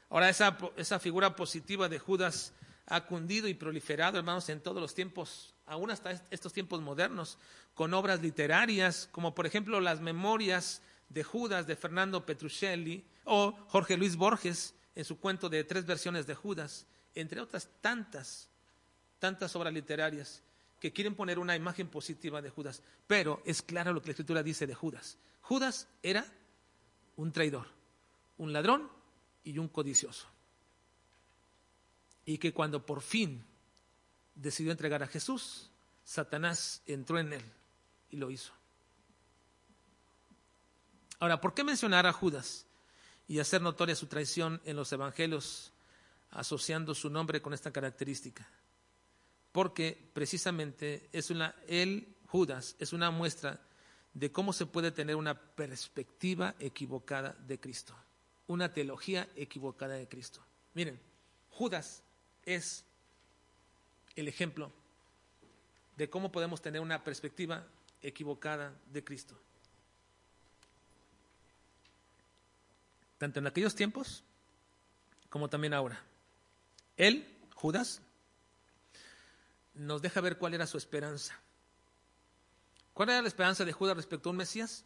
Ahora, esa, esa figura positiva de Judas ha cundido y proliferado, hermanos, en todos los tiempos, aún hasta estos tiempos modernos, con obras literarias, como por ejemplo las memorias de Judas de Fernando Petruccelli o Jorge Luis Borges en su cuento de tres versiones de Judas, entre otras tantas, tantas obras literarias que quieren poner una imagen positiva de Judas. Pero es claro lo que la Escritura dice de Judas. Judas era un traidor, un ladrón y un codicioso. Y que cuando por fin decidió entregar a Jesús, Satanás entró en él y lo hizo. Ahora, ¿por qué mencionar a Judas y hacer notoria su traición en los evangelios asociando su nombre con esta característica? Porque precisamente es una, él, Judas, es una muestra de cómo se puede tener una perspectiva equivocada de Cristo, una teología equivocada de Cristo. Miren, Judas es el ejemplo de cómo podemos tener una perspectiva equivocada de Cristo. Tanto en aquellos tiempos como también ahora. Él, Judas, nos deja ver cuál era su esperanza. ¿Cuál era la esperanza de Judas respecto a un Mesías?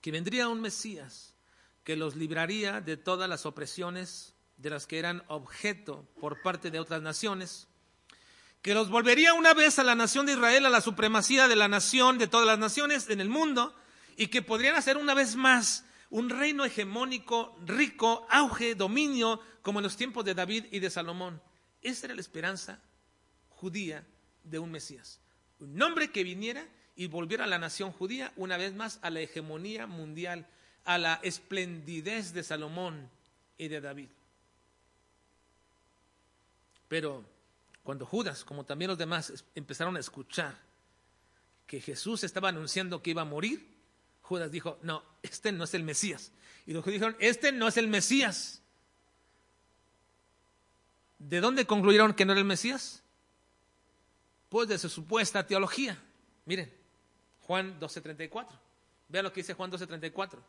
Que vendría un Mesías que los libraría de todas las opresiones de las que eran objeto por parte de otras naciones, que los volvería una vez a la nación de Israel, a la supremacía de la nación, de todas las naciones en el mundo, y que podrían hacer una vez más un reino hegemónico, rico, auge, dominio, como en los tiempos de David y de Salomón. Esa era la esperanza judía de un Mesías. Un hombre que viniera y volviera a la nación judía una vez más a la hegemonía mundial, a la esplendidez de Salomón y de David. Pero cuando Judas, como también los demás, empezaron a escuchar que Jesús estaba anunciando que iba a morir, Judas dijo, no, este no es el Mesías. Y los judíos dijeron, este no es el Mesías. ¿De dónde concluyeron que no era el Mesías? Pues de su supuesta teología. Miren, Juan 12:34. Vean lo que dice Juan 12:34.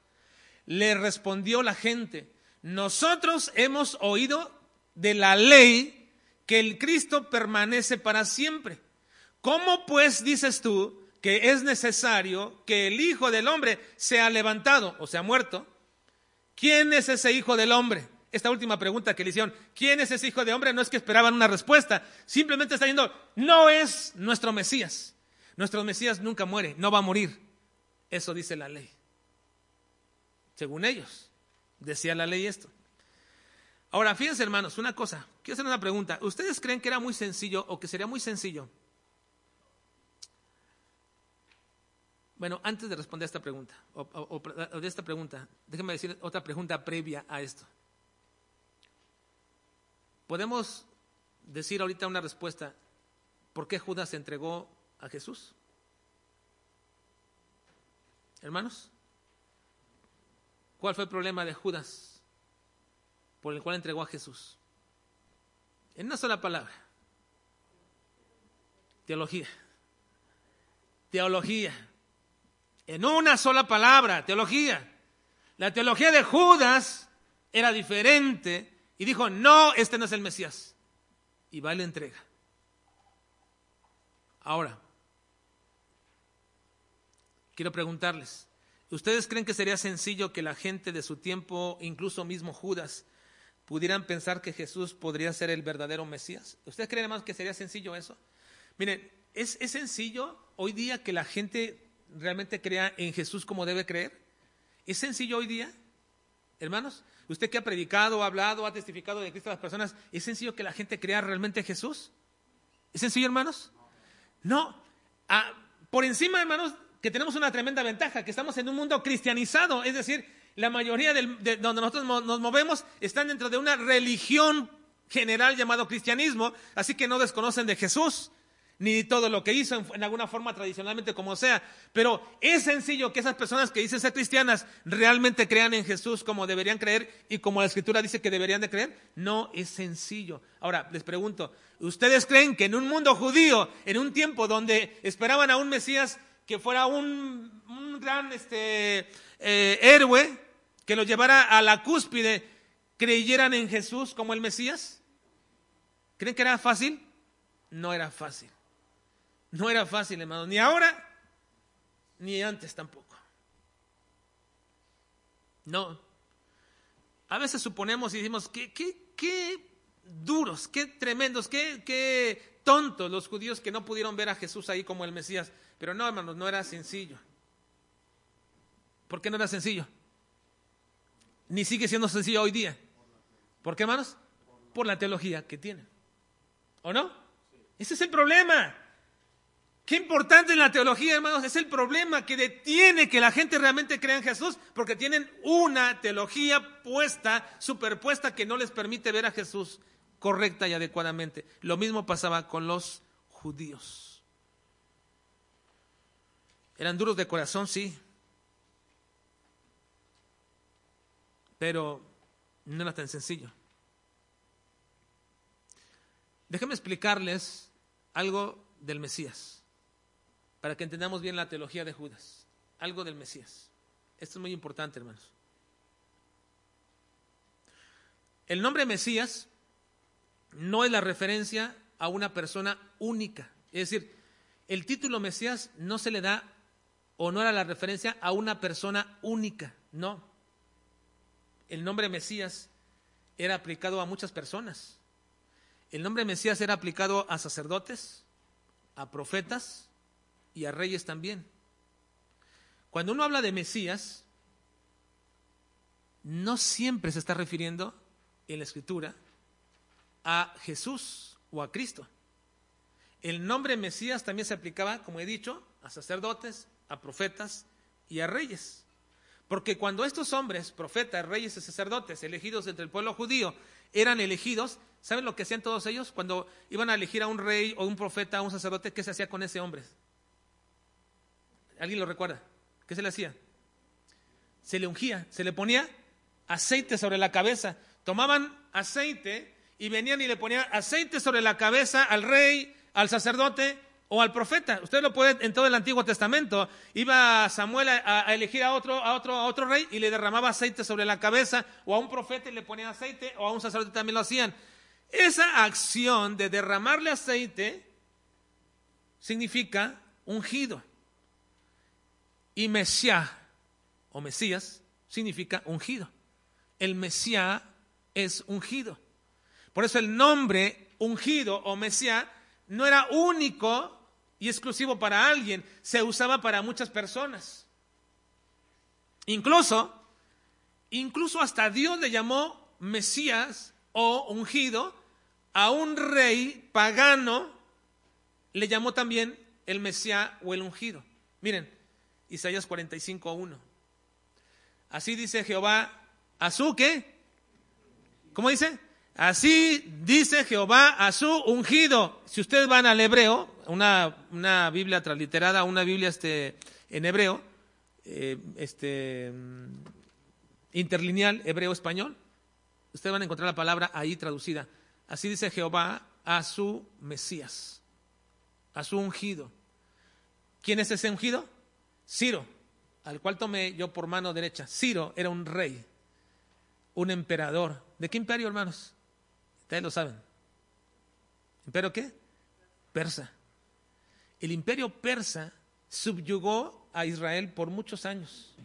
Le respondió la gente, nosotros hemos oído de la ley que el Cristo permanece para siempre. ¿Cómo pues dices tú que es necesario que el Hijo del Hombre sea levantado o sea muerto? ¿Quién es ese Hijo del Hombre? Esta última pregunta que le hicieron, ¿quién es ese Hijo de Hombre? No es que esperaban una respuesta, simplemente está diciendo, no es nuestro Mesías. Nuestro Mesías nunca muere, no va a morir. Eso dice la ley. Según ellos, decía la ley esto. Ahora, fíjense hermanos, una cosa, quiero hacer una pregunta. ¿Ustedes creen que era muy sencillo o que sería muy sencillo? Bueno, antes de responder a esta pregunta, de esta pregunta, déjenme decir otra pregunta previa a esto. ¿Podemos decir ahorita una respuesta? ¿Por qué Judas se entregó a Jesús? Hermanos, ¿cuál fue el problema de Judas? por el cual entregó a Jesús. En una sola palabra. Teología. Teología. En una sola palabra, teología. La teología de Judas era diferente y dijo, no, este no es el Mesías. Y va y le entrega. Ahora, quiero preguntarles, ¿ustedes creen que sería sencillo que la gente de su tiempo, incluso mismo Judas, pudieran pensar que Jesús podría ser el verdadero Mesías. ¿Ustedes creen más que sería sencillo eso? Miren, ¿es, sencillo hoy día que la gente realmente crea en Jesús como debe creer? ¿Es sencillo hoy día? Hermanos, usted que ha predicado, ha hablado, ha testificado de Cristo a las personas, ¿es sencillo que la gente crea realmente Jesús? ¿Es sencillo, hermanos? No. Ah, por encima, hermanos, que tenemos una tremenda ventaja, que estamos en un mundo cristianizado, es decir, la mayoría de donde nosotros nos movemos están dentro de una religión general llamado cristianismo, así que no desconocen de Jesús ni todo lo que hizo en, alguna forma tradicionalmente como sea, pero es sencillo que esas personas que dicen ser cristianas realmente crean en Jesús como deberían creer y como la escritura dice que deberían de creer, no es sencillo. Ahora, les pregunto, ¿ustedes creen que en un mundo judío, en un tiempo donde esperaban a un Mesías que fuera un, gran este, eh, héroe, que los llevara a la cúspide, creyeran en Jesús como el Mesías? ¿Creen que era fácil? No era fácil. No era fácil, hermano, ni ahora, ni antes tampoco. No. A veces suponemos y decimos, qué, qué, qué duros, qué tremendos, qué, qué tontos los judíos que no pudieron ver a Jesús ahí como el Mesías. Pero no, hermanos, no era sencillo. ¿Por qué no era sencillo? Ni sigue siendo sencillo hoy día. ¿Por qué, hermanos? Por la teología que tienen. ¿O no? Ese es el problema. Qué importante en la teología, hermanos, es el problema que detiene que la gente realmente crea en Jesús, porque tienen una teología puesta, superpuesta, que no les permite ver a Jesús correcta y adecuadamente. Lo mismo pasaba con los judíos. Eran duros de corazón, sí, pero no era tan sencillo. Déjenme explicarles algo del Mesías para que entendamos bien la teología de Judas, algo del Mesías. Esto es muy importante, hermanos. El nombre Mesías no es la referencia a una persona única. Es decir, el título Mesías no se le da o no era la referencia a una persona única, no. El nombre Mesías era aplicado a muchas personas. El nombre Mesías era aplicado a sacerdotes, a profetas, y a reyes también. Cuando uno habla de Mesías, no siempre se está refiriendo en la escritura a Jesús o a Cristo. El nombre Mesías también se aplicaba, como he dicho, a sacerdotes, a profetas y a reyes. Porque cuando estos hombres, profetas, reyes y sacerdotes, elegidos entre el pueblo judío, eran elegidos, ¿saben lo que hacían todos ellos? Cuando iban a elegir a un rey o un profeta, a un sacerdote, ¿qué se hacía con ese hombre? ¿Alguien lo recuerda? ¿Qué se le hacía? Se le ungía, se le ponía aceite sobre la cabeza. Tomaban aceite y venían y le ponían aceite sobre la cabeza al rey, al sacerdote o al profeta. Usted lo puede en todo el Antiguo Testamento. Iba Samuel a, elegir a otro, a, otro, a otro rey y le derramaba aceite sobre la cabeza, o a un profeta y le ponía aceite, o a un sacerdote también lo hacían. Esa acción de derramarle aceite significa ungido. Y Mesías o Mesías significa ungido. El Mesías es ungido. Por eso el nombre ungido o Mesías no era único y exclusivo para alguien, se usaba para muchas personas. Incluso, incluso hasta Dios le llamó Mesías o ungido a un rey pagano, le llamó también el Mesías o el ungido. Miren, Isaías 45.1. Así dice Jehová a su qué? ¿Cómo dice? Así dice Jehová a su ungido. Si ustedes van al hebreo, una, una Biblia transliterada, una Biblia este, en hebreo, eh, este, interlineal hebreo-español, ustedes van a encontrar la palabra ahí traducida. Así dice Jehová a su Mesías, a su ungido. ¿Quién es ese ungido? Ciro, al cual tomé yo por mano derecha. Ciro era un rey, un emperador. ¿De qué imperio, hermanos? Ustedes lo saben. ¿Imperio qué? Persa. El imperio persa subyugó a Israel por muchos años.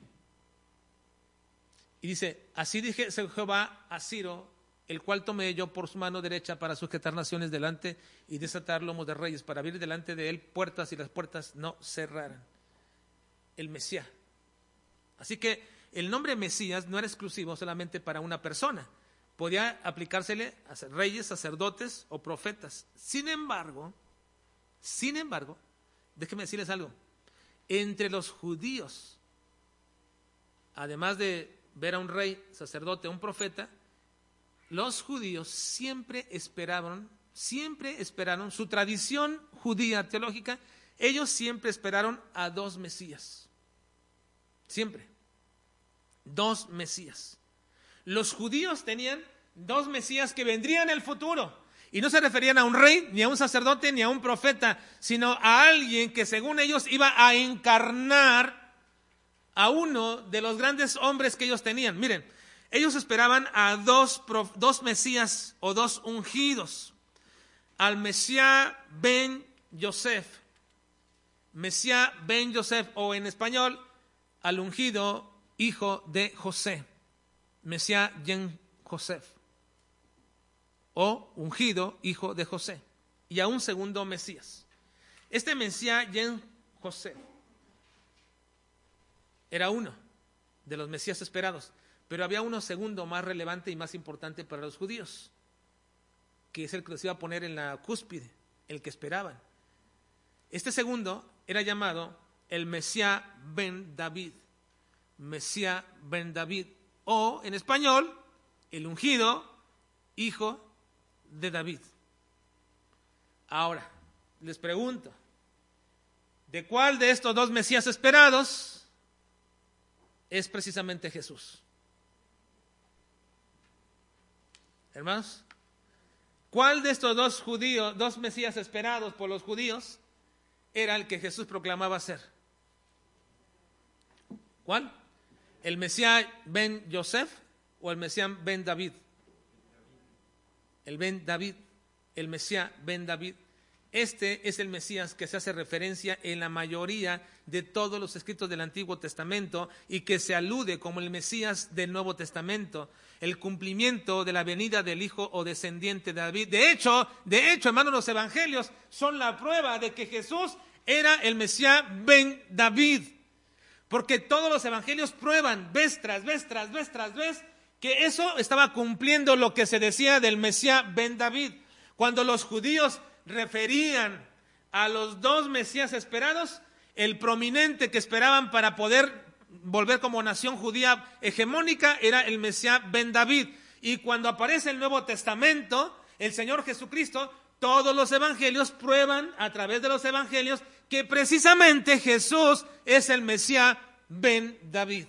Y dice, así dije Jehová a Ciro, el cual tomé yo por su mano derecha para sujetar naciones delante y desatar lomos de reyes, para abrir delante de él puertas y las puertas no cerraran el Mesías. Así que el nombre Mesías no era exclusivo solamente para una persona. Podía aplicársele a reyes, sacerdotes o profetas. Sin embargo, sin embargo, déjenme decirles algo. Entre los judíos, además de ver a un rey, sacerdote, un profeta, los judíos siempre esperaron, siempre esperaron, su tradición judía teológica, ellos siempre esperaron a dos Mesías. Siempre. Dos Mesías. Los judíos tenían dos Mesías que vendrían en el futuro. Y no se referían a un rey, ni a un sacerdote, ni a un profeta, sino a alguien que según ellos iba a encarnar a uno de los grandes hombres que ellos tenían. Miren, ellos esperaban a dos, dos Mesías o dos ungidos, al Mesías Ben Yosef, Mesías Ben Yosef, o en español, al ungido hijo de José, Mesías Ben Josef, o ungido hijo de José, y a un segundo Mesías. Este Mesías Ben José era uno de los Mesías esperados. Pero había uno segundo más relevante y más importante para los judíos, que es el que los iba a poner en la cúspide, el que esperaban. Este segundo era llamado el Mesías ben David, Mesías ben David, o en español, el ungido hijo de David. Ahora, les pregunto, ¿de cuál de estos dos Mesías esperados es precisamente Jesús? Hermanos, ¿cuál de estos dos judíos, dos mesías esperados por los judíos, era el que Jesús proclamaba ser? ¿Cuál? ¿El Mesías Ben Joseph o el Mesías Ben David? El Ben David, el Mesías Ben David. Este es el Mesías que se hace referencia en la mayoría de todos los escritos del Antiguo Testamento y que se alude como el Mesías del Nuevo Testamento, el cumplimiento de la venida del Hijo o descendiente de David. De hecho, de hecho, hermanos, los evangelios son la prueba de que Jesús era el Mesías Ben David. Porque todos los evangelios prueban vez tras vez, tras vez, tras vez, que eso estaba cumpliendo lo que se decía del Mesías Ben David. Cuando los judíos referían a los dos Mesías esperados, el prominente que esperaban para poder volver como nación judía hegemónica era el Mesías Ben David. Y cuando aparece el Nuevo Testamento, el Señor Jesucristo, todos los evangelios prueban a través de los evangelios que precisamente Jesús es el Mesías Ben David.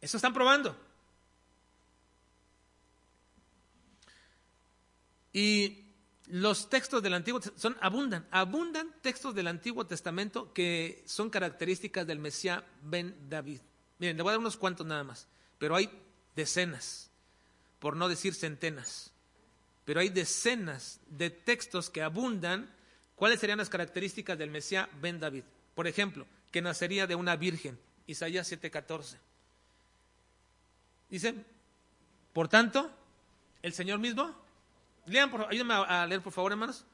Eso están probando. Y los textos del Antiguo son abundan, abundan textos del Antiguo Testamento que son características del Mesías Ben David. Miren, le voy a dar unos cuantos nada más, pero hay decenas, por no decir centenas, pero hay decenas de textos que abundan. ¿Cuáles serían las características del Mesías Ben David? Por ejemplo, que nacería de una virgen, Isaías 7:14. Dice, por tanto, el Señor mismo Lean, por, ayúdenme a, leer, por favor, hermanos.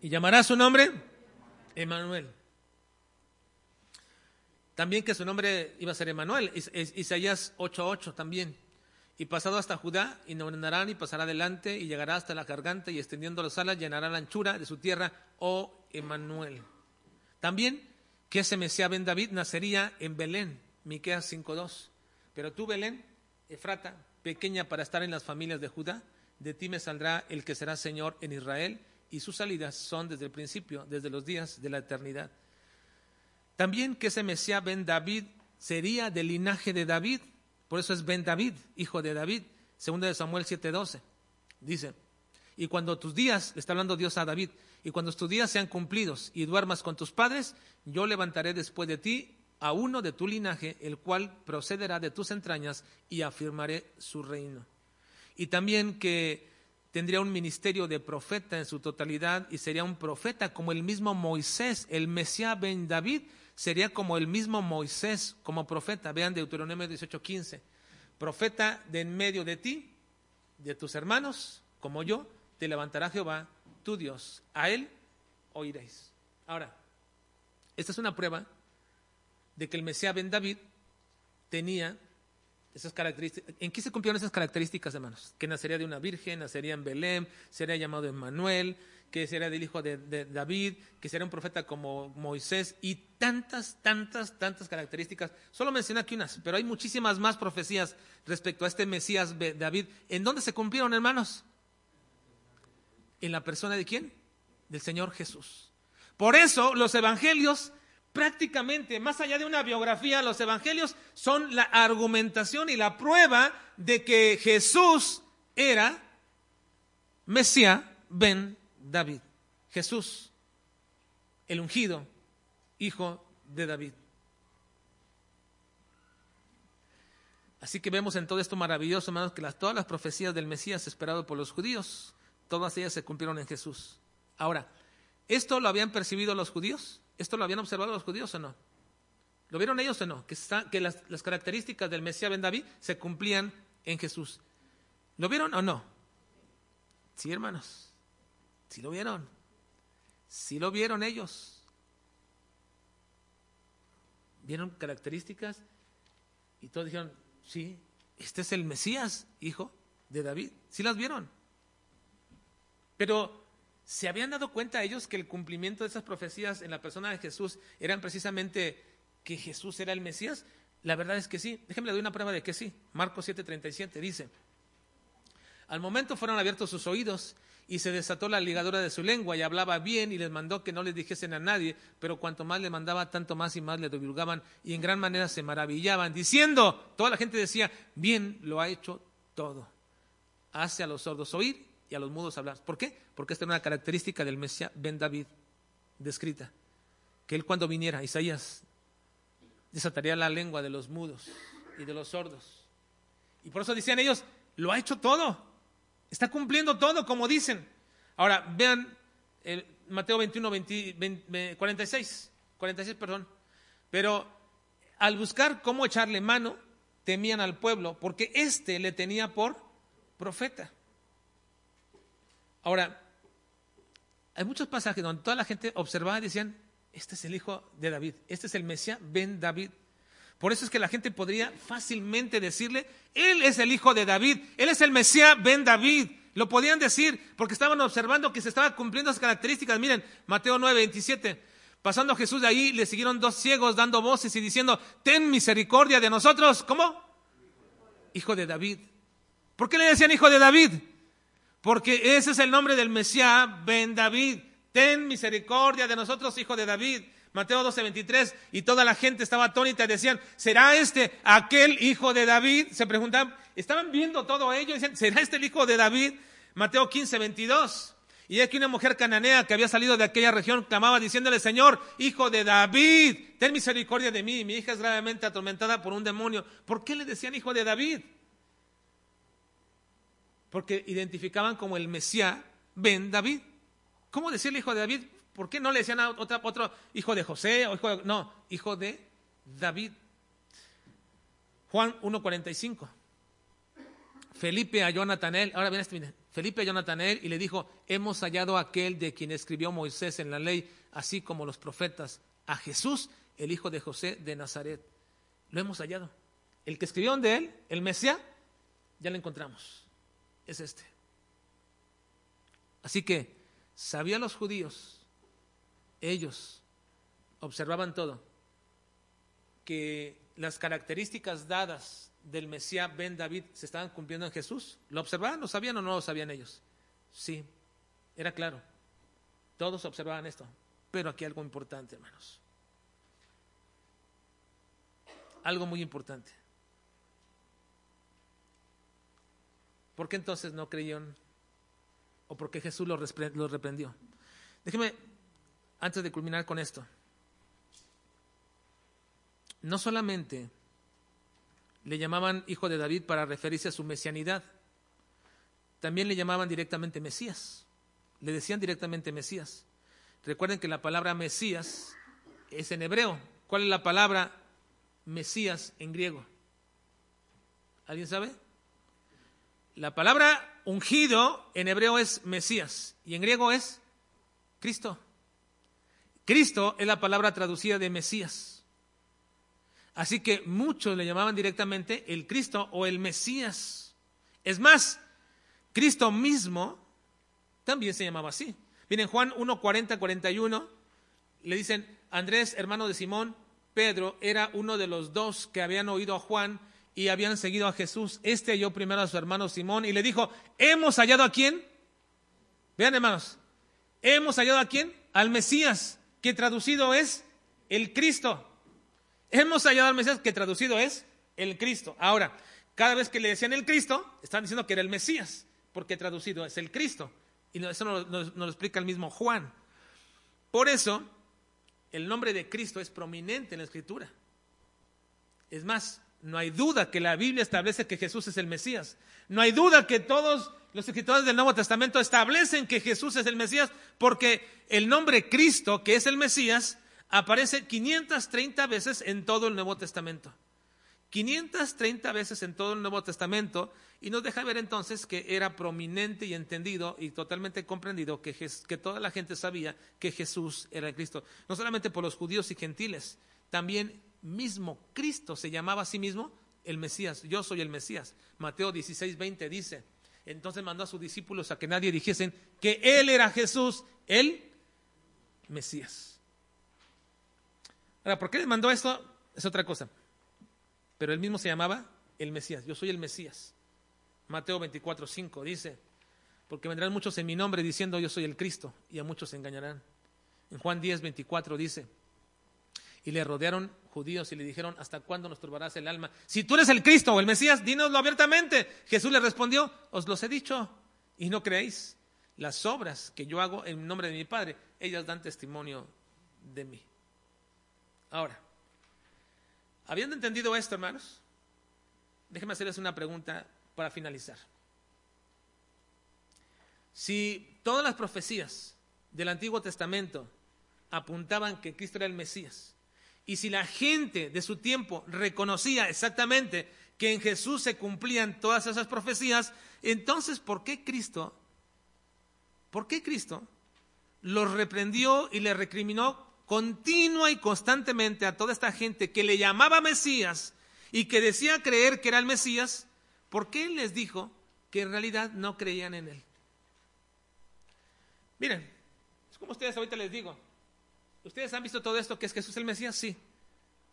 Y llamará su nombre Emanuel. También que su nombre iba a ser Emanuel. Isaías 8:8 también. Y pasado hasta Judá, y nombrarán y pasará adelante, y llegará hasta la garganta, y extendiendo las alas, llenará la anchura de su tierra, oh Emanuel. También que ese Mesías Ben David nacería en Belén, Miqueas 5:2. Pero tú, Belén, Efrata, pequeña para estar en las familias de Judá, de ti me saldrá el que será Señor en Israel, y sus salidas son desde el principio, desde los días de la eternidad. También que ese Mesías Ben David sería del linaje de David, por eso es Ben David, hijo de David, segunda de Samuel 7:12. Dice, y cuando tus días, le está hablando Dios a David, y cuando tus días sean cumplidos y duermas con tus padres, yo levantaré después de ti a uno de tu linaje, el cual procederá de tus entrañas y afirmaré su reino. Y también que tendría un ministerio de profeta en su totalidad y sería un profeta como el mismo Moisés, el Mesías Ben David, sería como el mismo Moisés como profeta. Vean Deuteronomio 18:15. Profeta de en medio de ti, de tus hermanos, como yo, te levantará Jehová, tu Dios. A él oiréis. Ahora, esta es una prueba de que el Mesías Ben David tenía esas características. ¿En qué se cumplieron esas características, hermanos? Que nacería de una virgen, nacería en Belén, sería llamado Emmanuel, que sería del hijo de, David, que sería un profeta como Moisés y tantas, tantas, tantas características. Solo mencioné aquí unas, pero hay muchísimas más profecías respecto a este Mesías David. ¿En dónde se cumplieron, hermanos? En la persona de quién? Del Señor Jesús. Por eso los evangelios prácticamente, más allá de una biografía, los evangelios son la argumentación y la prueba de que Jesús era Mesías ben David. Jesús, el ungido, hijo de David. Así que vemos en todo esto maravilloso, hermanos, que todas las profecías del Mesías esperado por los judíos, todas ellas se cumplieron en Jesús. Ahora, ¿esto lo habían percibido los judíos? ¿Esto lo habían observado los judíos o no? ¿Lo vieron ellos o no? Que, las, las, características del Mesías Ben David se cumplían en Jesús. ¿Lo vieron o no? Sí, hermanos. Sí lo vieron. Sí lo vieron ellos. Vieron características y todos dijeron, sí, este es el Mesías, hijo de David. Sí las vieron. Pero ¿Se habían dado cuenta ellos que el cumplimiento de esas profecías en la persona de Jesús eran precisamente que Jesús era el Mesías? La verdad es que sí. Déjenme le doy una prueba de que sí. Marcos 7:37 dice, al momento fueron abiertos sus oídos y se desató la ligadura de su lengua y hablaba bien y les mandó que no les dijesen a nadie, pero cuanto más le mandaba, tanto más y más le divulgaban y en gran manera se maravillaban, diciendo, toda la gente decía, bien lo ha hecho todo. Hace a los sordos oír y a los mudos hablar. ¿Por qué? Porque esta era una característica del Mesías Ben David descrita. Que él cuando viniera, Isaías, desataría la lengua de los mudos y de los sordos. Y por eso decían ellos, lo ha hecho todo. Está cumpliendo todo, como dicen. Ahora, vean Mateo 21, 46, 46, perdón. Pero al buscar cómo echarle mano, temían al pueblo, porque éste le tenía por profeta. Ahora, hay muchos pasajes donde toda la gente observaba y decían, este es el hijo de David, este es el Mesías, Ben David. Por eso es que la gente podría fácilmente decirle, él es el hijo de David, él es el Mesías, Ben David. Lo podían decir porque estaban observando que se estaban cumpliendo esas características. Miren, Mateo 9, 27. Pasando Jesús de ahí, le siguieron dos ciegos dando voces y diciendo, ten misericordia de nosotros. ¿Cómo? Hijo de David. ¿Por qué le decían hijo de David? Porque ese es el nombre del Mesías, Ben David. Ten misericordia de nosotros, hijo de David. Mateo 12, 23. Y toda la gente estaba atónita y decían, ¿será este aquel hijo de David? Se preguntaban, estaban viendo todo ello y decían, ¿será este el hijo de David? Mateo 15, 22. Y aquí una mujer cananea que había salido de aquella región clamaba diciéndole, Señor, hijo de David, ten misericordia de mí. Mi hija es gravemente atormentada por un demonio. ¿Por qué le decían hijo de David? Porque identificaban como el Mesías Ben David. ¿Cómo decirle hijo de David? ¿Por qué no le decían a otro, hijo de José o hijo de, no, hijo de David? Juan 1.45. Felipe a Natanael, ahora bien, este, Felipe a Natanael y le dijo, hemos hallado a aquel de quien escribió Moisés en la ley, así como los profetas, a Jesús, el hijo de José de Nazaret. Lo hemos hallado. El que escribió de él, el Mesías, ya lo encontramos es este. Así que sabían los judíos, ellos observaban todo, que las características dadas del Mesías Ben David se estaban cumpliendo en Jesús. ¿Lo observaban? ¿Lo sabían o no lo sabían ellos? Sí, era claro. Todos observaban esto. Pero aquí algo importante, hermanos. Algo muy importante. ¿Por qué entonces no creyeron? ¿O por qué Jesús los reprendió? Déjeme, antes de culminar con esto, no solamente le llamaban hijo de David para referirse a su mesianidad, también le llamaban directamente Mesías, le decían directamente Mesías. Recuerden que la palabra Mesías es en hebreo. ¿Cuál es la palabra Mesías en griego? ¿Alguien sabe? La palabra ungido en hebreo es Mesías y en griego es Cristo. Cristo es la palabra traducida de Mesías. Así que muchos le llamaban directamente el Cristo o el Mesías. Es más, Cristo mismo también se llamaba así. Miren, Juan 1, 40, 41, le dicen, Andrés, hermano de Simón, Pedro era uno de los dos que habían oído a Juan y habían seguido a Jesús. Este halló primero a su hermano Simón y le dijo, ¿hemos hallado a quién? Vean hermanos, ¿hemos hallado a quién? Al Mesías, que traducido es el Cristo. Hemos hallado al Mesías, que traducido es el Cristo. Ahora, cada vez que le decían el Cristo, están diciendo que era el Mesías, porque traducido es el Cristo. Y eso nos, nos lo explica el mismo Juan. Por eso, el nombre de Cristo es prominente en la Escritura. Es más, no hay duda que la Biblia establece que Jesús es el Mesías. No hay duda que todos los escritores del Nuevo Testamento establecen que Jesús es el Mesías porque el nombre Cristo, que es el Mesías, aparece 530 veces en todo el Nuevo Testamento. 530 veces en todo el Nuevo Testamento y nos deja ver entonces que era prominente y entendido y totalmente comprendido que, que toda la gente sabía que Jesús era el Cristo. No solamente por los judíos y gentiles, también mismo Cristo se llamaba a sí mismo el Mesías. Yo soy el Mesías. Mateo 16, 20 dice. Entonces mandó a sus discípulos a que nadie dijesen que Él era Jesús, el Mesías. Ahora, ¿por qué les mandó esto? Es otra cosa pero él mismo se llamaba el Mesías. Yo soy el Mesías. Mateo 24, 5 dice, porque vendrán muchos en mi nombre diciendo yo soy el Cristo, y a muchos se engañarán. En Juan 10, 24 dice, y le rodearon judíos y le dijeron, ¿hasta cuándo nos turbarás el alma? Si tú eres el Cristo o el Mesías, dínoslo abiertamente. Jesús le respondió, os los he dicho y no creéis. Las obras que yo hago en nombre de mi Padre, ellas dan testimonio de mí. Ahora, Habiendo entendido esto, hermanos, déjenme hacerles una pregunta para finalizar. Si todas las profecías del Antiguo Testamento apuntaban que Cristo era el Mesías, y si la gente de su tiempo reconocía exactamente que en Jesús se cumplían todas esas profecías, entonces ¿por qué Cristo, por qué Cristo los reprendió y le recriminó continua y constantemente a toda esta gente que le llamaba Mesías y que decía creer que era el Mesías, ¿por qué les dijo que en realidad no creían en él? Miren, es como ustedes ahorita les digo, ¿ustedes han visto todo esto que es Jesús el Mesías? Sí.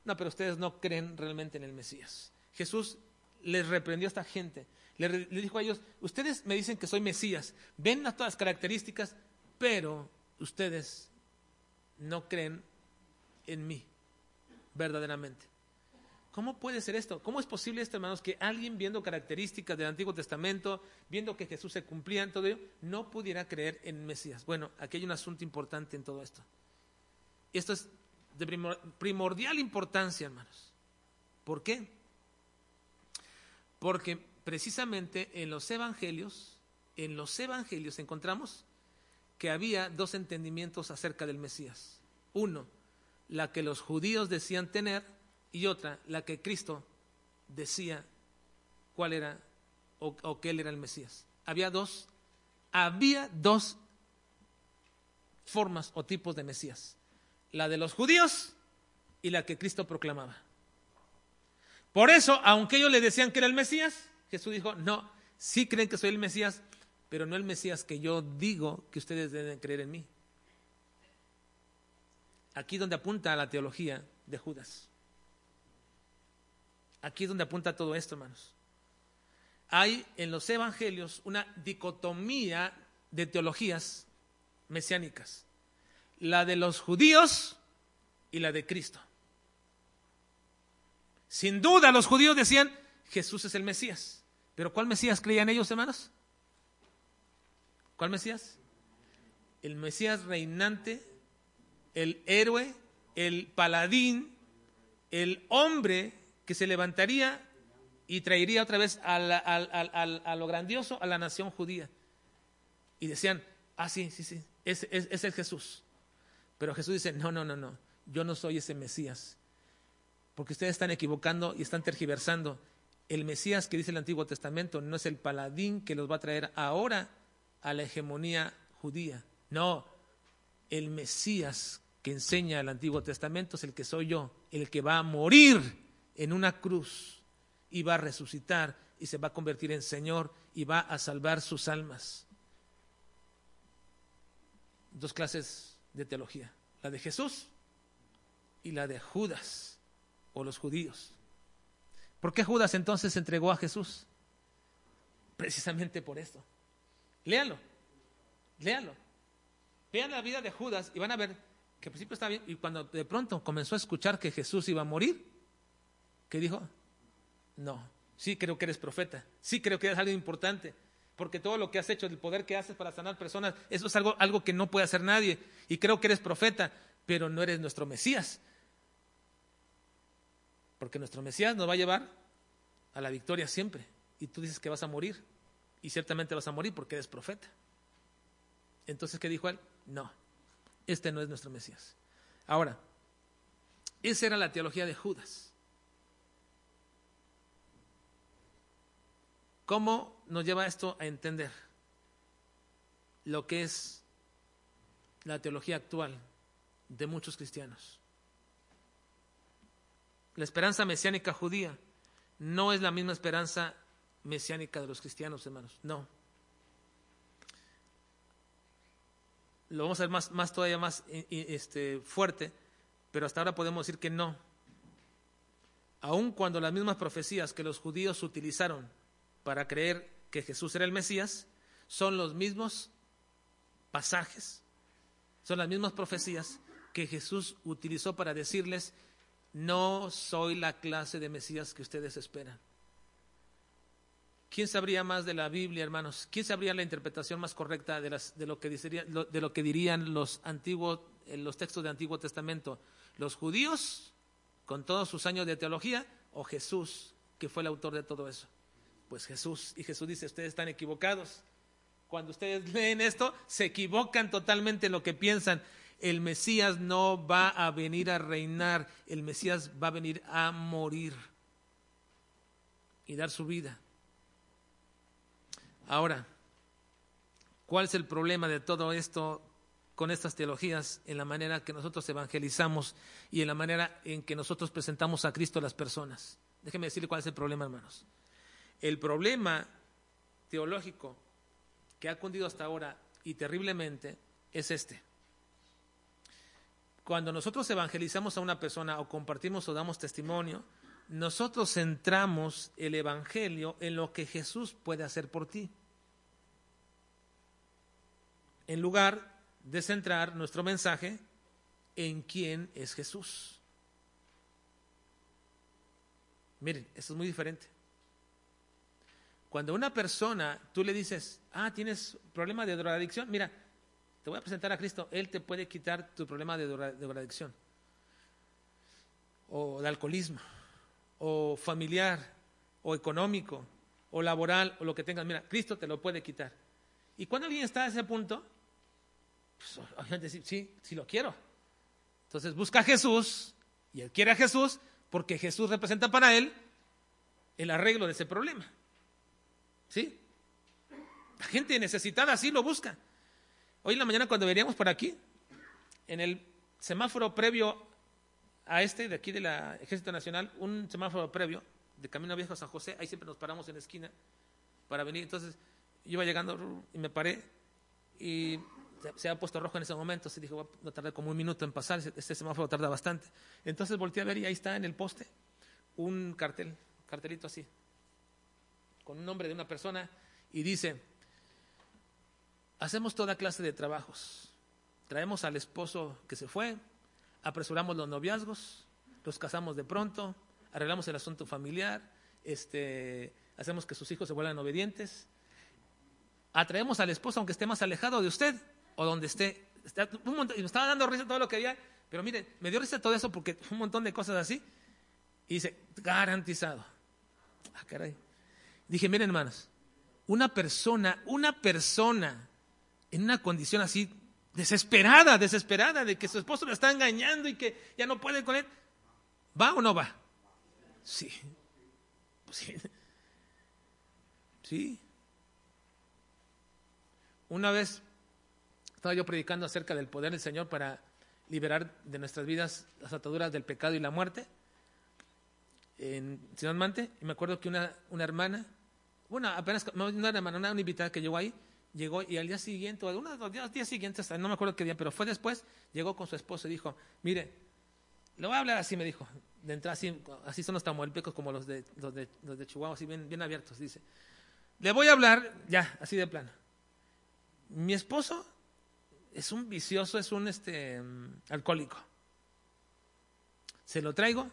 No, pero ustedes no creen realmente en el Mesías. Jesús les reprendió a esta gente, le, dijo a ellos, ustedes me dicen que soy Mesías, ven a todas las características, pero ustedes no creen en mí verdaderamente. ¿Cómo puede ser esto? ¿Cómo es posible esto, hermanos, que alguien viendo características del Antiguo Testamento, viendo que Jesús se cumplía en todo ello, no pudiera creer en Mesías? Bueno, aquí hay un asunto importante en todo esto. Esto es de primordial importancia, hermanos. ¿Por qué? Porque precisamente en los evangelios, en los evangelios encontramos que había dos entendimientos acerca del Mesías. Uno, la que los judíos decían tener y otra, la que Cristo decía cuál era o, o que él era el Mesías. Había dos, había dos formas o tipos de Mesías. La de los judíos y la que Cristo proclamaba. Por eso, aunque ellos le decían que era el Mesías, Jesús dijo, no, sí creen que soy el Mesías, pero no el Mesías que yo digo que ustedes deben creer en mí. Aquí donde apunta la teología de Judas. Aquí es donde apunta todo esto, hermanos. Hay en los evangelios una dicotomía de teologías mesiánicas. La de los judíos y la de Cristo. Sin duda los judíos decían, Jesús es el Mesías. Pero ¿cuál Mesías creían ellos, hermanos? ¿Cuál Mesías? El Mesías reinante, el héroe, el paladín, el hombre que se levantaría y traería otra vez a, lo grandioso a la nación judía. Y decían, ah, sí, sí, sí, ese es, es Jesús. Pero Jesús dice, no, no, no, no, yo no soy ese Mesías. Porque ustedes están equivocando y están tergiversando. El Mesías que dice el Antiguo Testamento no es el paladín que los va a traer ahora a la hegemonía judía. No, el Mesías que enseña el Antiguo Testamento es el que soy yo, el que va a morir en una cruz y va a resucitar y se va a convertir en Señor y va a salvar sus almas. Dos clases de teología, la de Jesús y la de Judas o los judíos. ¿Por qué Judas entonces entregó a Jesús? Precisamente por esto. Léanlo, léanlo. Vean la vida de Judas y van a ver que al principio estaba bien y cuando de pronto comenzó a escuchar que Jesús iba a morir, ¿qué dijo? No, sí creo que eres profeta, sí creo que eres algo importante, porque todo lo que has hecho, el poder que haces para sanar personas, eso es algo, algo que no puede hacer nadie, y creo que eres profeta, pero no eres nuestro Mesías, porque nuestro Mesías nos va a llevar a la victoria siempre, y tú dices que vas a morir, y ciertamente vas a morir porque eres profeta. Entonces, ¿qué dijo él? No, este no es nuestro Mesías. Ahora, esa era la teología de Judas. ¿Cómo nos lleva esto a entender lo que es la teología actual de muchos cristianos? La esperanza mesiánica judía no es la misma esperanza mesiánica de los cristianos, hermanos. No. Lo vamos a ver más, más todavía más este, fuerte, pero hasta ahora podemos decir que no. Aun cuando las mismas profecías que los judíos utilizaron para creer que Jesús era el Mesías, son los mismos pasajes, son las mismas profecías que Jesús utilizó para decirles, no soy la clase de Mesías que ustedes esperan. ¿Quién sabría más de la Biblia, hermanos? ¿Quién sabría la interpretación más correcta de, las, de, lo, que dirían los, antiguos, los textos del Antiguo Testamento? ¿Los judíos, con todos sus años de teología, o Jesús, que fue el autor de todo eso? Pues Jesús, y Jesús dice, ustedes están equivocados. Cuando ustedes leen esto, se equivocan totalmente en lo que piensan. El Mesías no va a venir a reinar, el Mesías va a venir a morir y dar su vida Ahora, ¿cuál es el problema de todo esto con estas teologías en la manera que nosotros evangelizamos y en la manera en que nosotros presentamos a Cristo a las personas? Déjeme decirle cuál es el problema, hermanos. El problema teológico que ha cundido hasta ahora y terriblemente es este. Cuando nosotros evangelizamos a una persona o compartimos o damos testimonio, nosotros centramos el Evangelio en lo que Jesús puede hacer por ti en lugar de centrar nuestro mensaje en quién es Jesús. Miren, eso es muy diferente. Cuando una persona tú le dices, ah, tienes problema de drogadicción, mira, te voy a presentar a Cristo, Él te puede quitar tu problema de drogadicción, o de alcoholismo, o familiar, o económico, o laboral, o lo que tengas. Mira, Cristo te lo puede quitar. Y cuando alguien está a ese punto, pues, obviamente sí, sí, sí lo quiero. Entonces busca a Jesús y él quiere a Jesús porque Jesús representa para él el arreglo de ese problema. ¿Sí? La gente necesitada sí lo busca. Hoy en la mañana cuando veníamos por aquí, en el semáforo previo a este de aquí de la Ejército Nacional, un semáforo previo de Camino Viejo a San José, ahí siempre nos paramos en la esquina para venir. Entonces yo iba llegando y me paré y se ha puesto rojo en ese momento, se dijo, va a tardar como un minuto en pasar, este semáforo tarda bastante. Entonces volteé a ver y ahí está en el poste un cartel, cartelito así, con un nombre de una persona y dice, hacemos toda clase de trabajos, traemos al esposo que se fue, apresuramos los noviazgos, los casamos de pronto, arreglamos el asunto familiar, este, hacemos que sus hijos se vuelvan obedientes, atraemos al esposo aunque esté más alejado de usted, o donde esté. y me estaba dando risa todo lo que había, pero miren, me dio risa todo eso porque un montón de cosas así. Y dice, garantizado. Ah, caray. Dije, miren hermanos, una persona, una persona en una condición así, desesperada, desesperada de que su esposo le está engañando y que ya no puede con él, ¿va o no va? Sí. Sí. Sí. Una vez estaba yo predicando acerca del poder del Señor para liberar de nuestras vidas las ataduras del pecado y la muerte en Ciudad Mante. Y me acuerdo que una, una hermana, bueno, apenas, no una invitada que llegó ahí, llegó y al día siguiente, o unos dos días, días siguientes, no me acuerdo qué día, pero fue después, llegó con su esposo y dijo, mire, le voy a hablar así, me dijo, de entrada así, así son los tamuelpecos como los de, los de, los de Chihuahua, así bien, bien abiertos, dice. Le voy a hablar, ya, así de plano. Mi esposo es un vicioso, es un este, alcohólico. Se lo traigo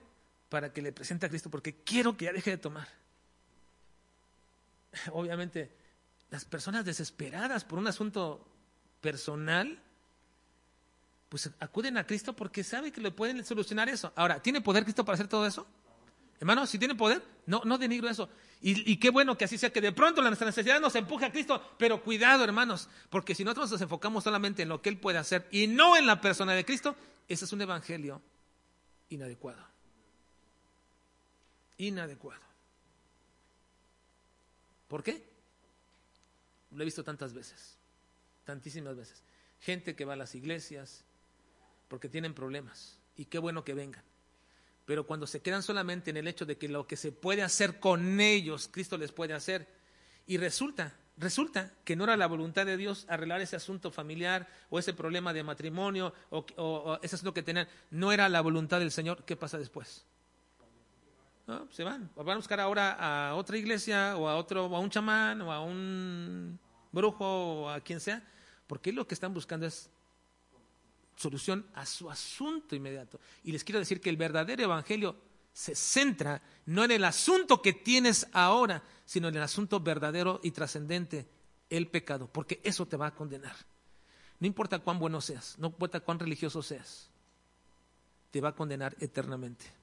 para que le presente a Cristo porque quiero que ya deje de tomar. Obviamente, las personas desesperadas por un asunto personal, pues acuden a Cristo porque sabe que le pueden solucionar eso. Ahora, ¿tiene poder Cristo para hacer todo eso? Hermano, si tiene poder, no, no denigro eso. Y, qué bueno que así sea, que de pronto nuestra necesidad nos empuje a Cristo, pero cuidado, hermanos, porque si nosotros nos enfocamos solamente en lo que Él puede hacer y no en la persona de Cristo, ese es un evangelio inadecuado. Inadecuado. ¿Por qué? Lo he visto tantas veces, tantísimas veces. Gente que va a las iglesias porque tienen problemas, y qué bueno que vengan pero cuando se quedan solamente en el hecho de que lo que se puede hacer con ellos, Cristo les puede hacer, y resulta, resulta que no era la voluntad de Dios arreglar ese asunto familiar o ese problema de matrimonio o, ese asunto que tenían, no era la voluntad del Señor, ¿qué pasa después? Se van, van a buscar ahora a otra iglesia o a otro, o a un chamán o a un brujo o a quien sea, porque lo que están buscando es solución a su asunto inmediato. Y les quiero decir que el verdadero evangelio se centra no en el asunto que tienes ahora, sino en el asunto verdadero y trascendente, el pecado, porque eso te va a condenar. No importa cuán bueno seas, no importa cuán religioso seas, te va a condenar eternamente.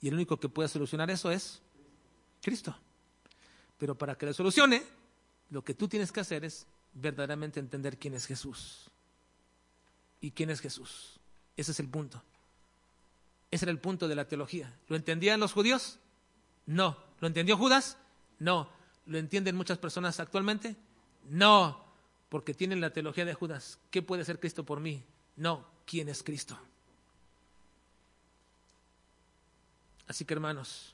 Y el único que puede solucionar eso es Cristo. Pero para que lo solucione, lo que tú tienes que hacer es verdaderamente entender quién es Jesús. ¿Y quién es Jesús? Ese es el punto. Ese era el punto de la teología. ¿Lo entendían los judíos? No. ¿Lo entendió Judas? No. ¿Lo entienden muchas personas actualmente? No, porque tienen la teología de Judas. ¿Qué puede ser Cristo por mí? No, ¿quién es Cristo? Así que hermanos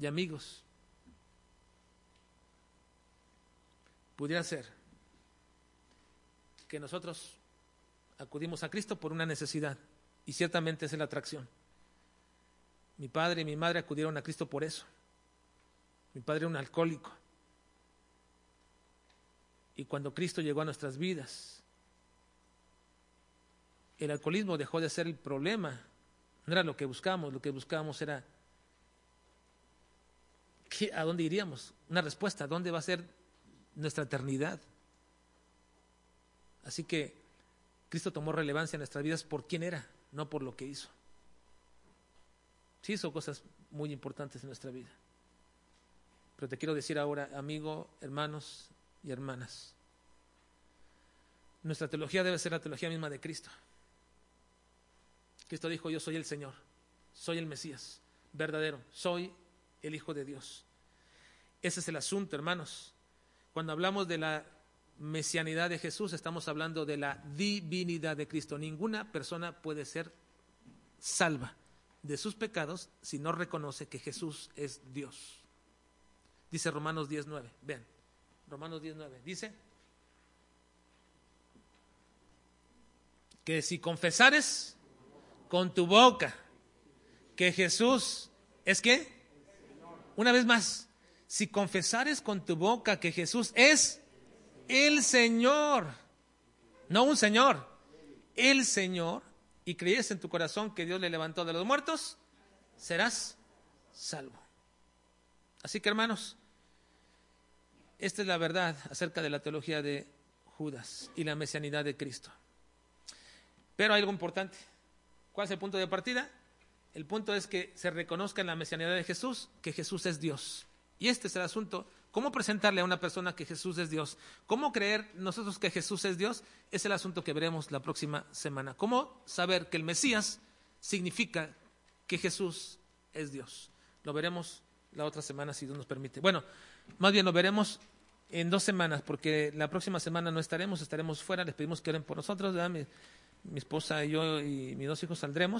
y amigos, pudiera ser que nosotros acudimos a Cristo por una necesidad y ciertamente es la atracción. Mi padre y mi madre acudieron a Cristo por eso. Mi padre era un alcohólico. Y cuando Cristo llegó a nuestras vidas, el alcoholismo dejó de ser el problema. No era lo que buscábamos, lo que buscábamos era ¿a dónde iríamos? Una respuesta, ¿dónde va a ser nuestra eternidad? Así que Cristo tomó relevancia en nuestras vidas por quién era, no por lo que hizo. Sí hizo cosas muy importantes en nuestra vida. Pero te quiero decir ahora, amigo, hermanos y hermanas, nuestra teología debe ser la teología misma de Cristo. Cristo dijo, yo soy el Señor, soy el Mesías, verdadero, soy el Hijo de Dios. Ese es el asunto, hermanos. Cuando hablamos de la mesianidad de Jesús, estamos hablando de la divinidad de Cristo. Ninguna persona puede ser salva de sus pecados si no reconoce que Jesús es Dios. Dice Romanos 19. Vean, Romanos 19. Dice que si confesares con tu boca que Jesús es qué? Una vez más, si confesares con tu boca que Jesús es el Señor, no un Señor, el Señor, y creyes en tu corazón que Dios le levantó de los muertos, serás salvo. Así que hermanos, esta es la verdad acerca de la teología de Judas y la mesianidad de Cristo. Pero hay algo importante. ¿Cuál es el punto de partida? El punto es que se reconozca en la mesianidad de Jesús que Jesús es Dios. Y este es el asunto ¿Cómo presentarle a una persona que Jesús es Dios? ¿Cómo creer nosotros que Jesús es Dios? Es el asunto que veremos la próxima semana. ¿Cómo saber que el Mesías significa que Jesús es Dios? Lo veremos la otra semana si Dios nos permite. Bueno, más bien lo veremos en dos semanas porque la próxima semana no estaremos, estaremos fuera. Les pedimos que oren por nosotros. Mi, mi esposa y yo y mis dos hijos saldremos